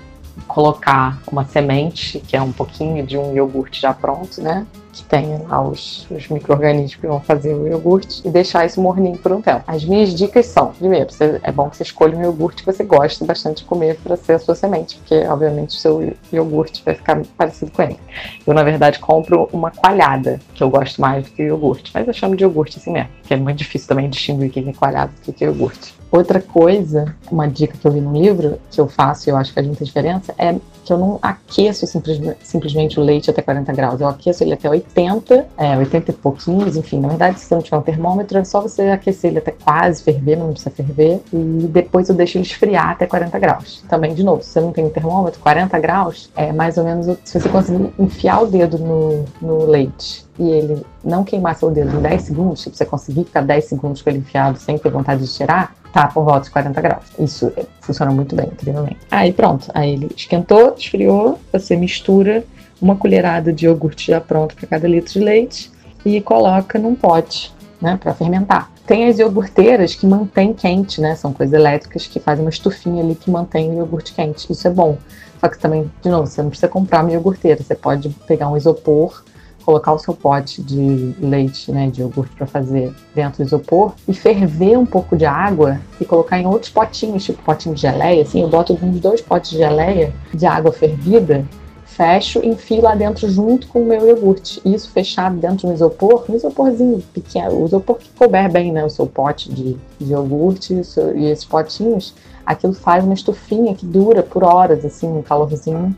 colocar uma semente, que é um pouquinho de um iogurte já pronto, né? Que tenha lá os, os micro-organismos que vão fazer o iogurte e deixar isso morninho por um tempo. As minhas dicas são: primeiro, você, é bom que você escolha um iogurte que você gosta bastante de comer para ser a sua semente, porque obviamente o seu iogurte vai ficar parecido com ele. Eu, na verdade, compro uma coalhada, que eu gosto mais do que iogurte, mas eu chamo de iogurte assim mesmo, que é muito difícil também distinguir o que é coalhada do que é iogurte. Outra coisa, uma dica que eu vi no livro, que eu faço e eu acho que faz muita diferença, é que eu não aqueço simplesmente, simplesmente o leite até 40 graus. Eu aqueço ele até 80, é, 80 e pouquinhos, enfim. Na verdade, se você não tiver um termômetro, é só você aquecer ele até quase ferver, não precisa ferver. E depois eu deixo ele esfriar até 40 graus. Também, de novo, se você não tem um termômetro, 40 graus é mais ou menos, se você conseguir enfiar o dedo no, no leite e ele não queimar seu dedo em 10 segundos, tipo, você conseguir ficar 10 segundos com ele enfiado sem ter vontade de tirar, tá por volta de 40 graus. Isso é, funciona muito bem, incrivelmente. Aí pronto, aí ele esquentou, esfriou, você mistura uma colherada de iogurte já pronto para cada litro de leite e coloca num pote, né, para fermentar. Tem as iogurteiras que mantêm quente, né? São coisas elétricas que fazem uma estufinha ali que mantém o iogurte quente. Isso é bom. Só que também, de novo, você não precisa comprar uma iogurteira. Você pode pegar um isopor, colocar o seu pote de leite, né, de iogurte para fazer dentro do isopor e ferver um pouco de água e colocar em outros potinhos, tipo potinho de geleia, assim, eu boto uns dois potes de geleia de água fervida, fecho e enfio lá dentro junto com o meu iogurte. Isso fechado dentro de um isopor, um isoporzinho pequeno, o isopor que couber bem, né, o seu pote de, de iogurte e esses potinhos, aquilo faz uma estufinha que dura por horas, assim, um calorzinho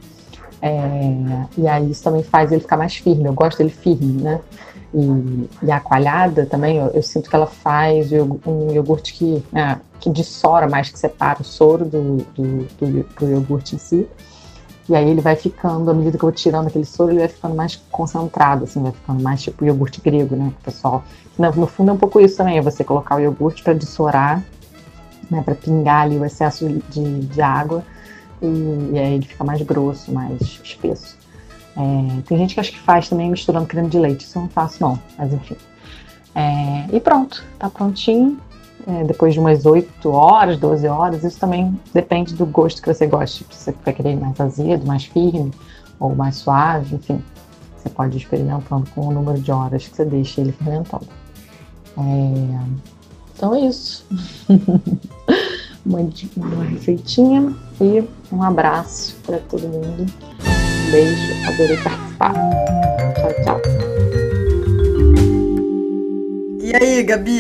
é, e aí isso também faz ele ficar mais firme. Eu gosto dele firme, né? E, e a coalhada também, eu, eu, sinto que ela faz um iogurte que, né, que dissora mais, que separa o soro do, do, do, do, iogurte em si. E aí ele vai ficando, à medida que eu vou tirando aquele soro, ele vai ficando mais concentrado, assim, vai ficando mais tipo iogurte grego, né, pessoal? No, no fundo é um pouco isso também, é você colocar o iogurte para dissorar, né, para pingar ali o excesso de, de água e, e aí ele fica mais grosso, mais espesso. É, tem gente que acha que faz também misturando creme de leite, isso eu não faço não, mas enfim. É, e pronto, tá prontinho. É, depois de umas 8 horas, 12 horas, isso também depende do gosto que você gosta. Se você vai querer mais azedo, mais firme ou mais suave, enfim. Você pode ir experimentando com o número de horas que você deixa ele fermentando. É, então é isso. uma, uma receitinha e um abraço para todo mundo. Um beijo, adorei participar. Tchau, tchau. E aí, Gabi?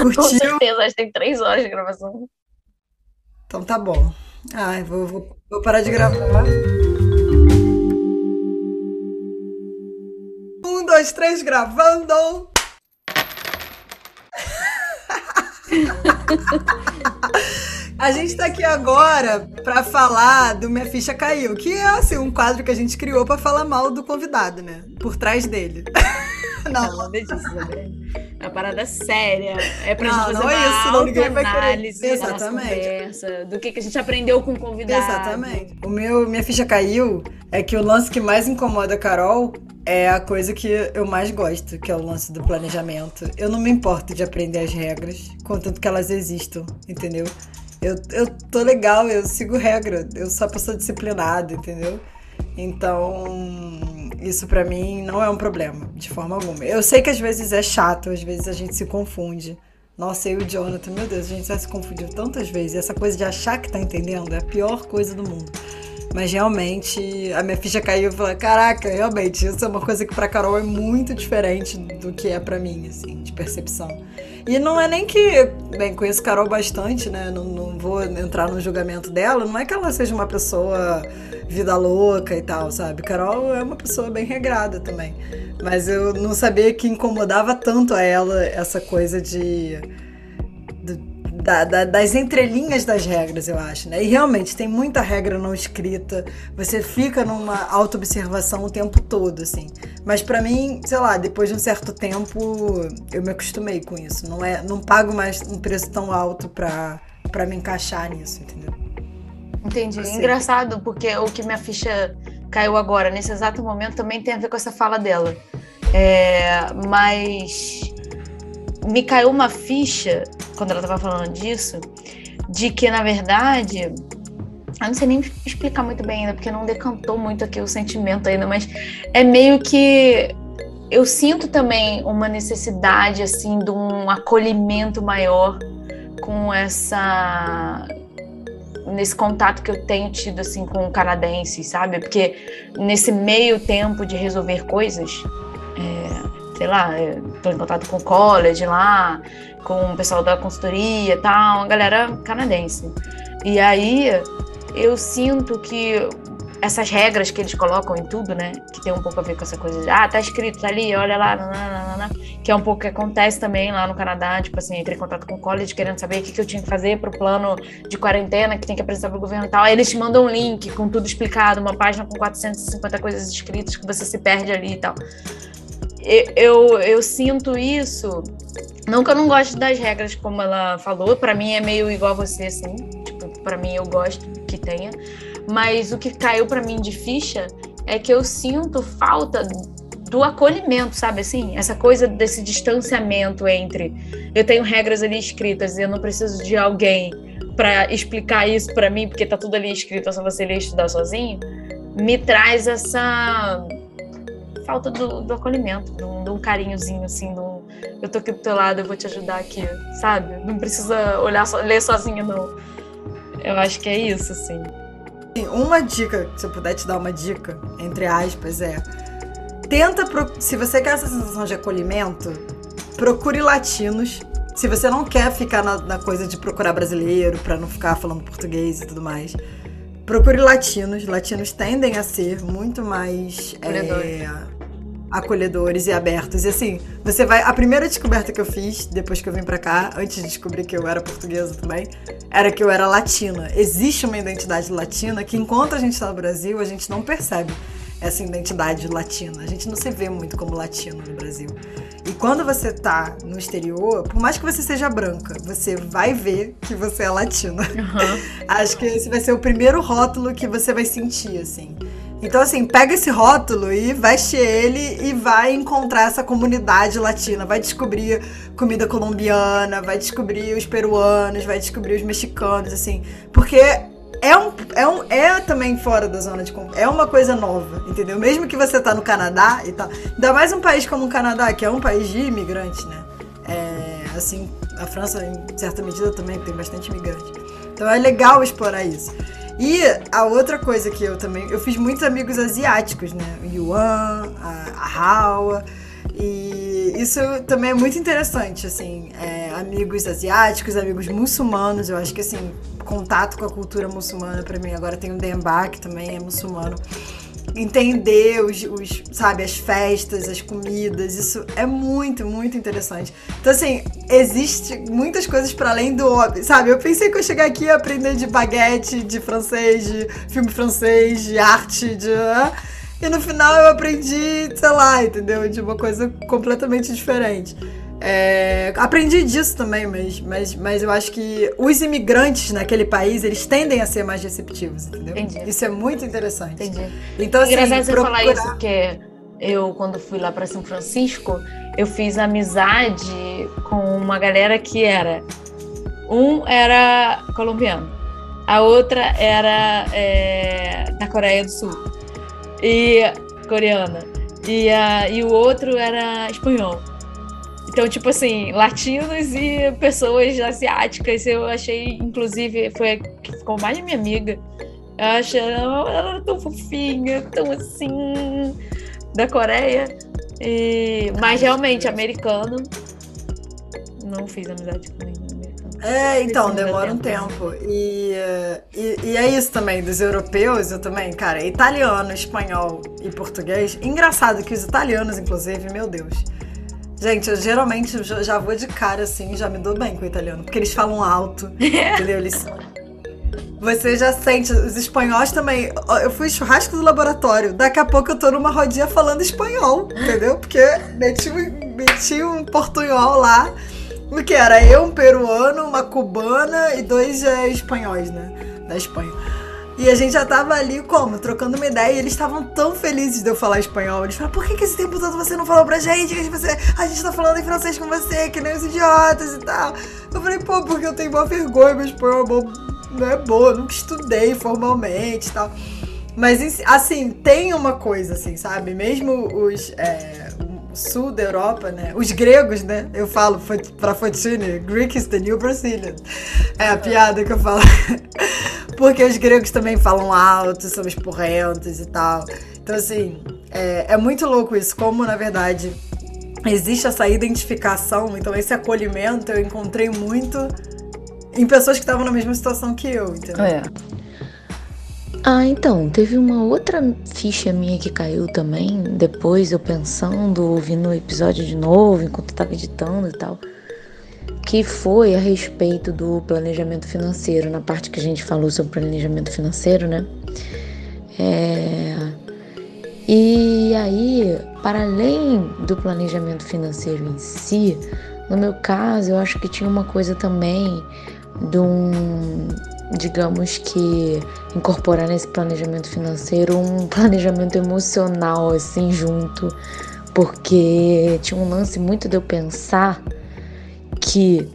Curtiu? Com certeza, acho que tem três horas de gravação. Então tá bom. Ai, vou, vou, vou parar de gravar. Um, dois, três, gravando! A gente está aqui agora para falar do Minha Ficha Caiu, que é assim, um quadro que a gente criou para falar mal do convidado, né? Por trás dele. Não, nada disso, É uma parada séria. É pra não, gente fazer não é isso, não, ninguém vai análise Exatamente. conversa, do que, que a gente aprendeu com o convidado. Exatamente. O meu, minha ficha caiu é que o lance que mais incomoda a Carol é a coisa que eu mais gosto, que é o lance do planejamento. Eu não me importo de aprender as regras, contanto que elas existam, entendeu? Eu, eu tô legal, eu sigo regra, eu sou a pessoa disciplinada, entendeu? Então, isso pra mim não é um problema, de forma alguma. Eu sei que às vezes é chato, às vezes a gente se confunde. Nossa, eu e o Jonathan, meu Deus, a gente já se confundiu tantas vezes. Essa coisa de achar que tá entendendo é a pior coisa do mundo. Mas realmente a minha ficha caiu e falei: caraca, realmente, isso é uma coisa que pra Carol é muito diferente do que é pra mim, assim, de percepção. E não é nem que, bem, conheço Carol bastante, né? Não, não vou entrar no julgamento dela, não é que ela seja uma pessoa vida louca e tal, sabe? Carol é uma pessoa bem regrada também. Mas eu não sabia que incomodava tanto a ela essa coisa de. Da, da, das entrelinhas das regras, eu acho, né? E realmente tem muita regra não escrita. Você fica numa autoobservação o tempo todo, assim. Mas para mim, sei lá, depois de um certo tempo, eu me acostumei com isso. Não é, não pago mais um preço tão alto para para me encaixar nisso, entendeu? Entendi. Assim. Engraçado, porque o que minha ficha caiu agora, nesse exato momento, também tem a ver com essa fala dela. É, mas me caiu uma ficha, quando ela estava falando disso, de que, na verdade, eu não sei nem explicar muito bem ainda, porque não decantou muito aqui o sentimento ainda, mas é meio que eu sinto também uma necessidade, assim, de um acolhimento maior com essa nesse contato que eu tenho tido assim com canadenses, sabe? Porque nesse meio tempo de resolver coisas, é, sei lá, estou em contato com o college lá, com o pessoal da consultoria e tal, uma galera canadense. E aí eu sinto que essas regras que eles colocam em tudo, né? Que tem um pouco a ver com essa coisa de, ah, tá escrito, tá ali, olha lá, nananana, que é um pouco que acontece também lá no Canadá, tipo assim, entrei em contato com o college querendo saber o que, que eu tinha que fazer pro plano de quarentena que tem que apresentar pro governo e tal. Aí eles te mandam um link com tudo explicado, uma página com 450 coisas escritas que você se perde ali e tal. Eu, eu, eu sinto isso. Não que eu não goste das regras, como ela falou, para mim é meio igual a você, assim. Tipo, pra mim eu gosto que tenha mas o que caiu para mim de ficha é que eu sinto falta do acolhimento, sabe assim? Essa coisa desse distanciamento entre eu tenho regras ali escritas e eu não preciso de alguém para explicar isso para mim, porque tá tudo ali escrito, só você ler e estudar sozinho, me traz essa falta do, do acolhimento, de um, de um, carinhozinho, assim, de um, eu tô aqui do teu lado, eu vou te ajudar aqui, sabe? Não precisa olhar, ler sozinho, não. Eu acho que é isso, assim. Uma dica, se eu puder te dar uma dica, entre aspas, é. Tenta, pro... se você quer essa sensação de acolhimento, procure latinos. Se você não quer ficar na, na coisa de procurar brasileiro, para não ficar falando português e tudo mais, procure latinos. Latinos tendem a ser muito mais. É, acolhedores e abertos. E assim, você vai. A primeira descoberta que eu fiz depois que eu vim pra cá, antes de descobrir que eu era portuguesa também, era que eu era latina. Existe uma identidade latina que, enquanto a gente tá no Brasil, a gente não percebe essa identidade latina. A gente não se vê muito como latino no Brasil. E quando você tá no exterior, por mais que você seja branca, você vai ver que você é latina. Uhum. Acho que esse vai ser o primeiro rótulo que você vai sentir, assim. Então, assim, pega esse rótulo e veste ele e vai encontrar essa comunidade latina. Vai descobrir comida colombiana, vai descobrir os peruanos, vai descobrir os mexicanos, assim. Porque é, um, é, um, é também fora da zona de conforto. É uma coisa nova, entendeu? Mesmo que você tá no Canadá e tal. Ainda mais um país como o Canadá, que é um país de imigrantes, né? É, assim, a França, em certa medida, também tem bastante imigrante. Então é legal explorar isso. E a outra coisa que eu também. Eu fiz muitos amigos asiáticos, né? O Yuan, a, a Hawa. E isso também é muito interessante, assim, é, amigos asiáticos, amigos muçulmanos, eu acho que, assim, contato com a cultura muçulmana para mim, agora tem o Demba, que também é muçulmano, entender os, os, sabe, as festas, as comidas, isso é muito, muito interessante. Então, assim, existe muitas coisas para além do óbvio, sabe? Eu pensei que eu chegar aqui ia aprender de baguete, de francês, de filme francês, de arte, de... E no final eu aprendi, sei lá, entendeu? De uma coisa completamente diferente. É, aprendi disso também, mas, mas, mas eu acho que os imigrantes naquele país, eles tendem a ser mais receptivos, entendeu? Entendi. Isso é muito interessante. Entendi. Então, assim, Engraçado você falar isso, porque eu, quando fui lá para São Francisco, eu fiz amizade com uma galera que era... Um era colombiano, a outra era é, da Coreia do Sul, e coreana, e, a, e o outro era espanhol. Então, tipo assim, latinos e pessoas asiáticas, eu achei, inclusive, foi a que ficou mais minha amiga. Eu achei ela, tão fofinha, tão assim, da Coreia. E, mas realmente, americano, não fiz amizade com nenhum americano. É, então, demora um tempo. E, e, e, é isso também, dos europeus, eu também, cara, italiano, espanhol e português. Engraçado que os italianos, inclusive, meu Deus Gente, eu geralmente já vou de cara assim, já me dou bem com o italiano, porque eles falam alto, entendeu? Eles você já sente, os espanhóis também. Eu fui churrasco do laboratório. Daqui a pouco eu tô numa rodinha falando espanhol, entendeu? Porque meti, meti um portunhol lá. O que era? Eu, um peruano, uma cubana e dois é, espanhóis, né? Da Espanha. E a gente já tava ali, como? Trocando uma ideia. E eles estavam tão felizes de eu falar espanhol. Eles falaram, por que, que esse tempo todo você não falou pra gente? Que você, a gente tá falando em francês com você, que nem os idiotas e tal. Eu falei, pô, porque eu tenho uma vergonha, meu espanhol é não é bom, eu nunca estudei formalmente e tal. Mas, assim, tem uma coisa, assim, sabe? Mesmo os... É, sul da Europa, né? Os gregos, né? Eu falo pra Fotini, Greek is the new Brazilian. É a piada que eu falo. Porque os gregos também falam alto, são esporrentos e tal. Então, assim, é, é muito louco isso. Como, na verdade, existe essa identificação, então esse acolhimento eu encontrei muito em pessoas que estavam na mesma situação que eu, entendeu? É. Ah, então, teve uma outra ficha minha que caiu também, depois eu pensando, ouvindo o episódio de novo, enquanto eu tava editando e tal, que foi a respeito do planejamento financeiro, na parte que a gente falou sobre planejamento financeiro, né? É... E aí, para além do planejamento financeiro em si, no meu caso, eu acho que tinha uma coisa também de um digamos que incorporar nesse planejamento financeiro um planejamento emocional assim junto, porque tinha um lance muito de eu pensar que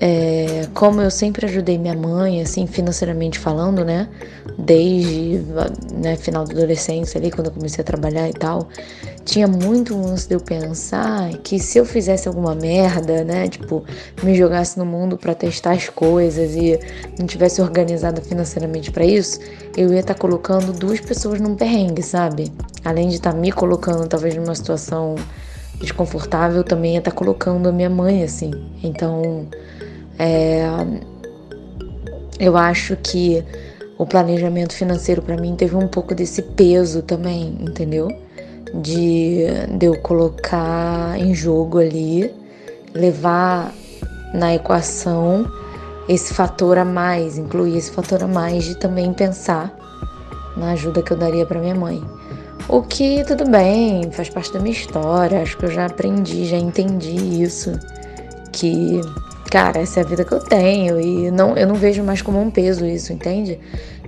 é, como eu sempre ajudei minha mãe, assim, financeiramente falando, né? Desde né, final da adolescência ali, quando eu comecei a trabalhar e tal, tinha muito lance de eu pensar que se eu fizesse alguma merda, né? Tipo, me jogasse no mundo para testar as coisas e não tivesse organizado financeiramente para isso, eu ia estar tá colocando duas pessoas num perrengue, sabe? Além de estar tá me colocando talvez numa situação desconfortável, também ia estar tá colocando a minha mãe assim. Então, é, eu acho que o planejamento financeiro para mim teve um pouco desse peso também, entendeu? De, de eu colocar em jogo ali, levar na equação esse fator a mais, incluir esse fator a mais de também pensar na ajuda que eu daria para minha mãe. O que tudo bem, faz parte da minha história, acho que eu já aprendi, já entendi isso, que cara, essa é a vida que eu tenho e não eu não vejo mais como um peso isso, entende?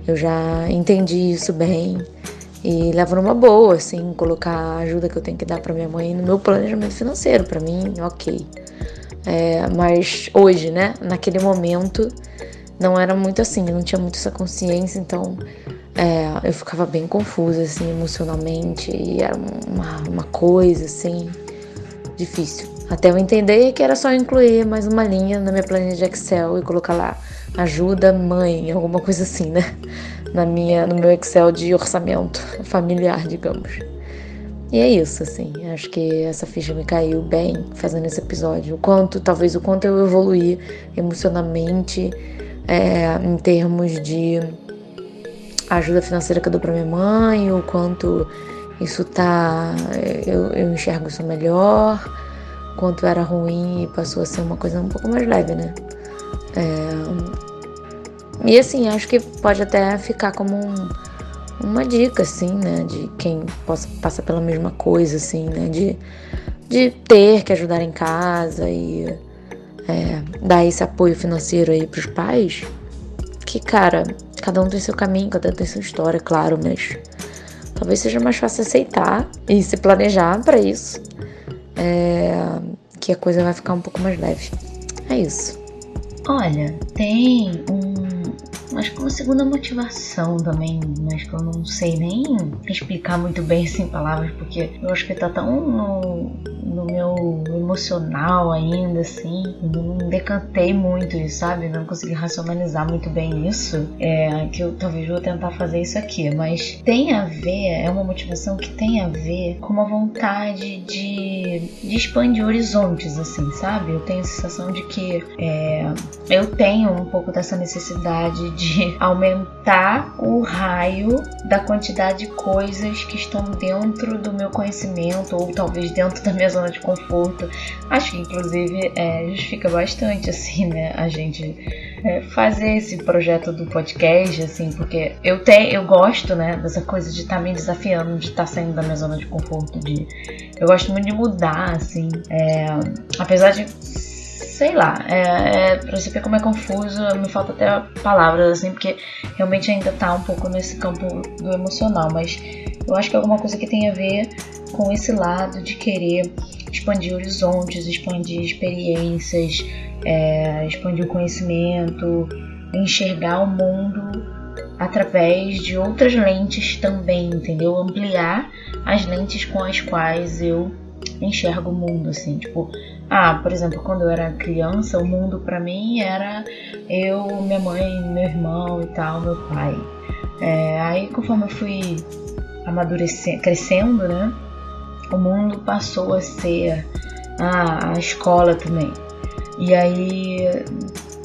Eu já entendi isso bem. E levo numa boa, assim, colocar a ajuda que eu tenho que dar para minha mãe no meu planejamento financeiro. Para mim, ok. É, mas hoje, né, naquele momento, não era muito assim, eu não tinha muito essa consciência, então é, eu ficava bem confusa, assim, emocionalmente, e era uma, uma coisa, assim, difícil. Até eu entender que era só incluir mais uma linha na minha planilha de Excel e colocar lá ajuda mãe, alguma coisa assim, né? Na minha, no meu Excel de orçamento familiar, digamos. E é isso, assim. Acho que essa ficha me caiu bem fazendo esse episódio. O quanto, talvez, o quanto eu evoluí emocionalmente, é, em termos de ajuda financeira que eu dou pra minha mãe, o quanto isso tá. Eu, eu enxergo isso melhor, o quanto era ruim e passou a ser uma coisa um pouco mais leve, né? É, e assim, acho que pode até ficar como um uma dica, assim, né? De quem possa passar pela mesma coisa, assim, né? De, de ter que ajudar em casa e é, dar esse apoio financeiro aí pros pais. Que, cara, cada um tem seu caminho, cada um tem sua história, claro, mas talvez seja mais fácil aceitar e se planejar para isso. É, que a coisa vai ficar um pouco mais leve. É isso. Olha, tem um acho que uma segunda motivação também, mas que eu não sei nem explicar muito bem assim em palavras, porque eu acho que tá tão no, no meu emocional ainda, assim, não decantei muito sabe? Não consegui racionalizar muito bem isso, é, que eu talvez vou tentar fazer isso aqui, mas tem a ver, é uma motivação que tem a ver com uma vontade de, de expandir horizontes, assim, sabe? Eu tenho a sensação de que é, eu tenho um pouco dessa necessidade de aumentar o raio da quantidade de coisas que estão dentro do meu conhecimento ou talvez dentro da minha zona de conforto. Acho que inclusive é, justifica bastante assim, né, a gente é, fazer esse projeto do podcast, assim, porque eu te, eu gosto, né, dessa coisa de estar tá me desafiando, de estar tá saindo da minha zona de conforto, de eu gosto muito de mudar, assim, é, apesar de sei lá, é, é, pra você ver como é confuso, me falta até palavras, assim, porque realmente ainda tá um pouco nesse campo do emocional, mas eu acho que é alguma coisa que tem a ver com esse lado de querer expandir horizontes, expandir experiências, é, expandir o conhecimento, enxergar o mundo através de outras lentes também, entendeu? Ampliar as lentes com as quais eu enxergo o mundo, assim, tipo, ah, por exemplo, quando eu era criança, o mundo para mim era eu, minha mãe, meu irmão e tal, meu pai. É, aí, conforme eu fui amadurecendo, crescendo, né, o mundo passou a ser ah, a escola também. E aí,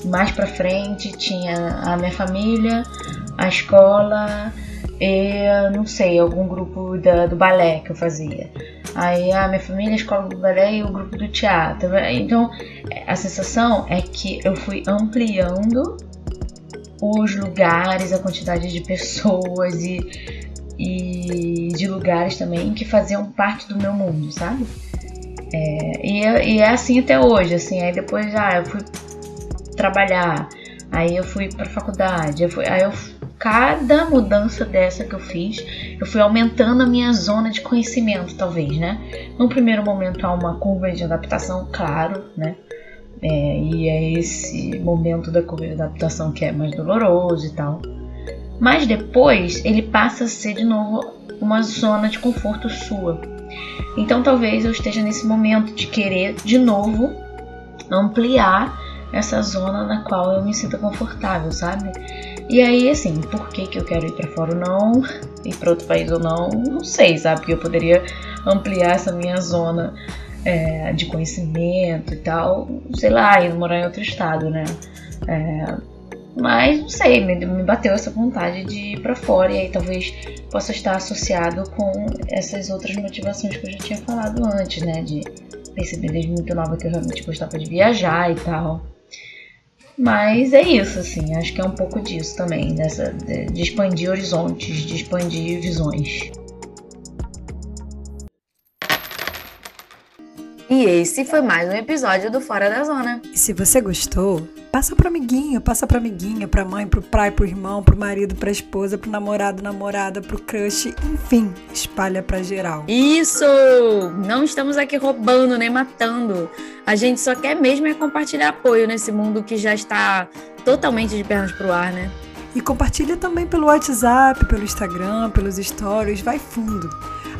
mais pra frente, tinha a minha família, a escola e, não sei, algum grupo da, do balé que eu fazia. Aí a minha família, a escola do balé e o grupo do teatro. Então a sensação é que eu fui ampliando os lugares, a quantidade de pessoas e, e de lugares também que faziam parte do meu mundo, sabe? É, e, e, é assim até hoje, assim, aí depois já ah, eu fui trabalhar, aí eu fui pra faculdade, eu fui, aí eu cada mudança dessa que eu fiz, eu fui aumentando a minha zona de conhecimento, talvez, né? No primeiro momento há uma curva de adaptação, claro, né? É, e é esse momento da curva de adaptação que é mais doloroso e tal. Mas depois ele passa a ser de novo uma zona de conforto sua. Então talvez eu esteja nesse momento de querer de novo ampliar essa zona na qual eu me sinto confortável, sabe? E aí, assim, por que, que eu quero ir para fora ou não, ir para outro país ou não, não sei, sabe? Porque eu poderia ampliar essa minha zona é, de conhecimento e tal, sei lá, ir morar em outro estado, né? É, mas não sei, me, me bateu essa vontade de ir para fora e aí talvez possa estar associado com essas outras motivações que eu já tinha falado antes, né? De perceber desde muito nova que eu realmente gostava de viajar e tal. Mas é isso, assim, acho que é um pouco disso também, dessa, de expandir horizontes, de expandir visões. E esse foi mais um episódio do Fora da Zona. E se você gostou, passa pro amiguinho, passa pra amiguinha, pra mãe, pro pai, pro irmão, pro marido, pra esposa, pro namorado, namorada, pro crush, enfim, espalha pra geral. Isso! Não estamos aqui roubando nem matando. A gente só quer mesmo é compartilhar apoio nesse mundo que já está totalmente de pernas pro ar, né? E compartilha também pelo WhatsApp, pelo Instagram, pelos stories, vai fundo.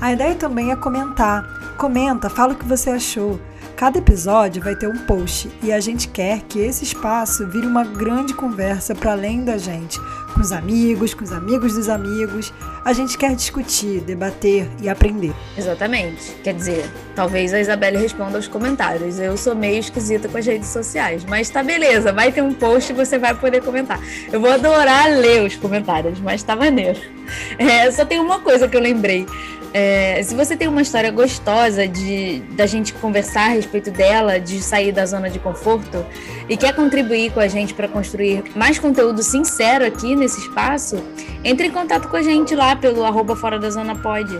A ideia também é comentar. Comenta, fala o que você achou. Cada episódio vai ter um post e a gente quer que esse espaço vire uma grande conversa para além da gente, com os amigos, com os amigos dos amigos. A gente quer discutir, debater e aprender. Exatamente. Quer dizer, talvez a Isabelle responda aos comentários. Eu sou meio esquisita com as redes sociais, mas tá beleza, vai ter um post e você vai poder comentar. Eu vou adorar ler os comentários, mas tá maneiro. É, só tem uma coisa que eu lembrei. É, se você tem uma história gostosa de da gente conversar a respeito dela, de sair da zona de conforto e quer contribuir com a gente para construir mais conteúdo sincero aqui nesse espaço, entre em contato com a gente lá pelo arroba fora da zona pode.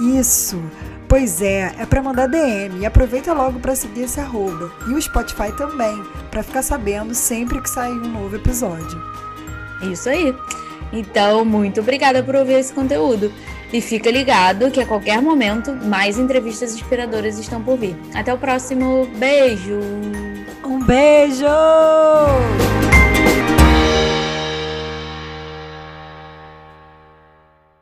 Isso. Pois é, é para mandar DM e aproveita logo para seguir esse arroba e o Spotify também, para ficar sabendo sempre que sair um novo episódio. Isso aí. Então, muito obrigada por ouvir esse conteúdo. E fica ligado que a qualquer momento mais entrevistas inspiradoras estão por vir. Até o próximo beijo! Um beijo!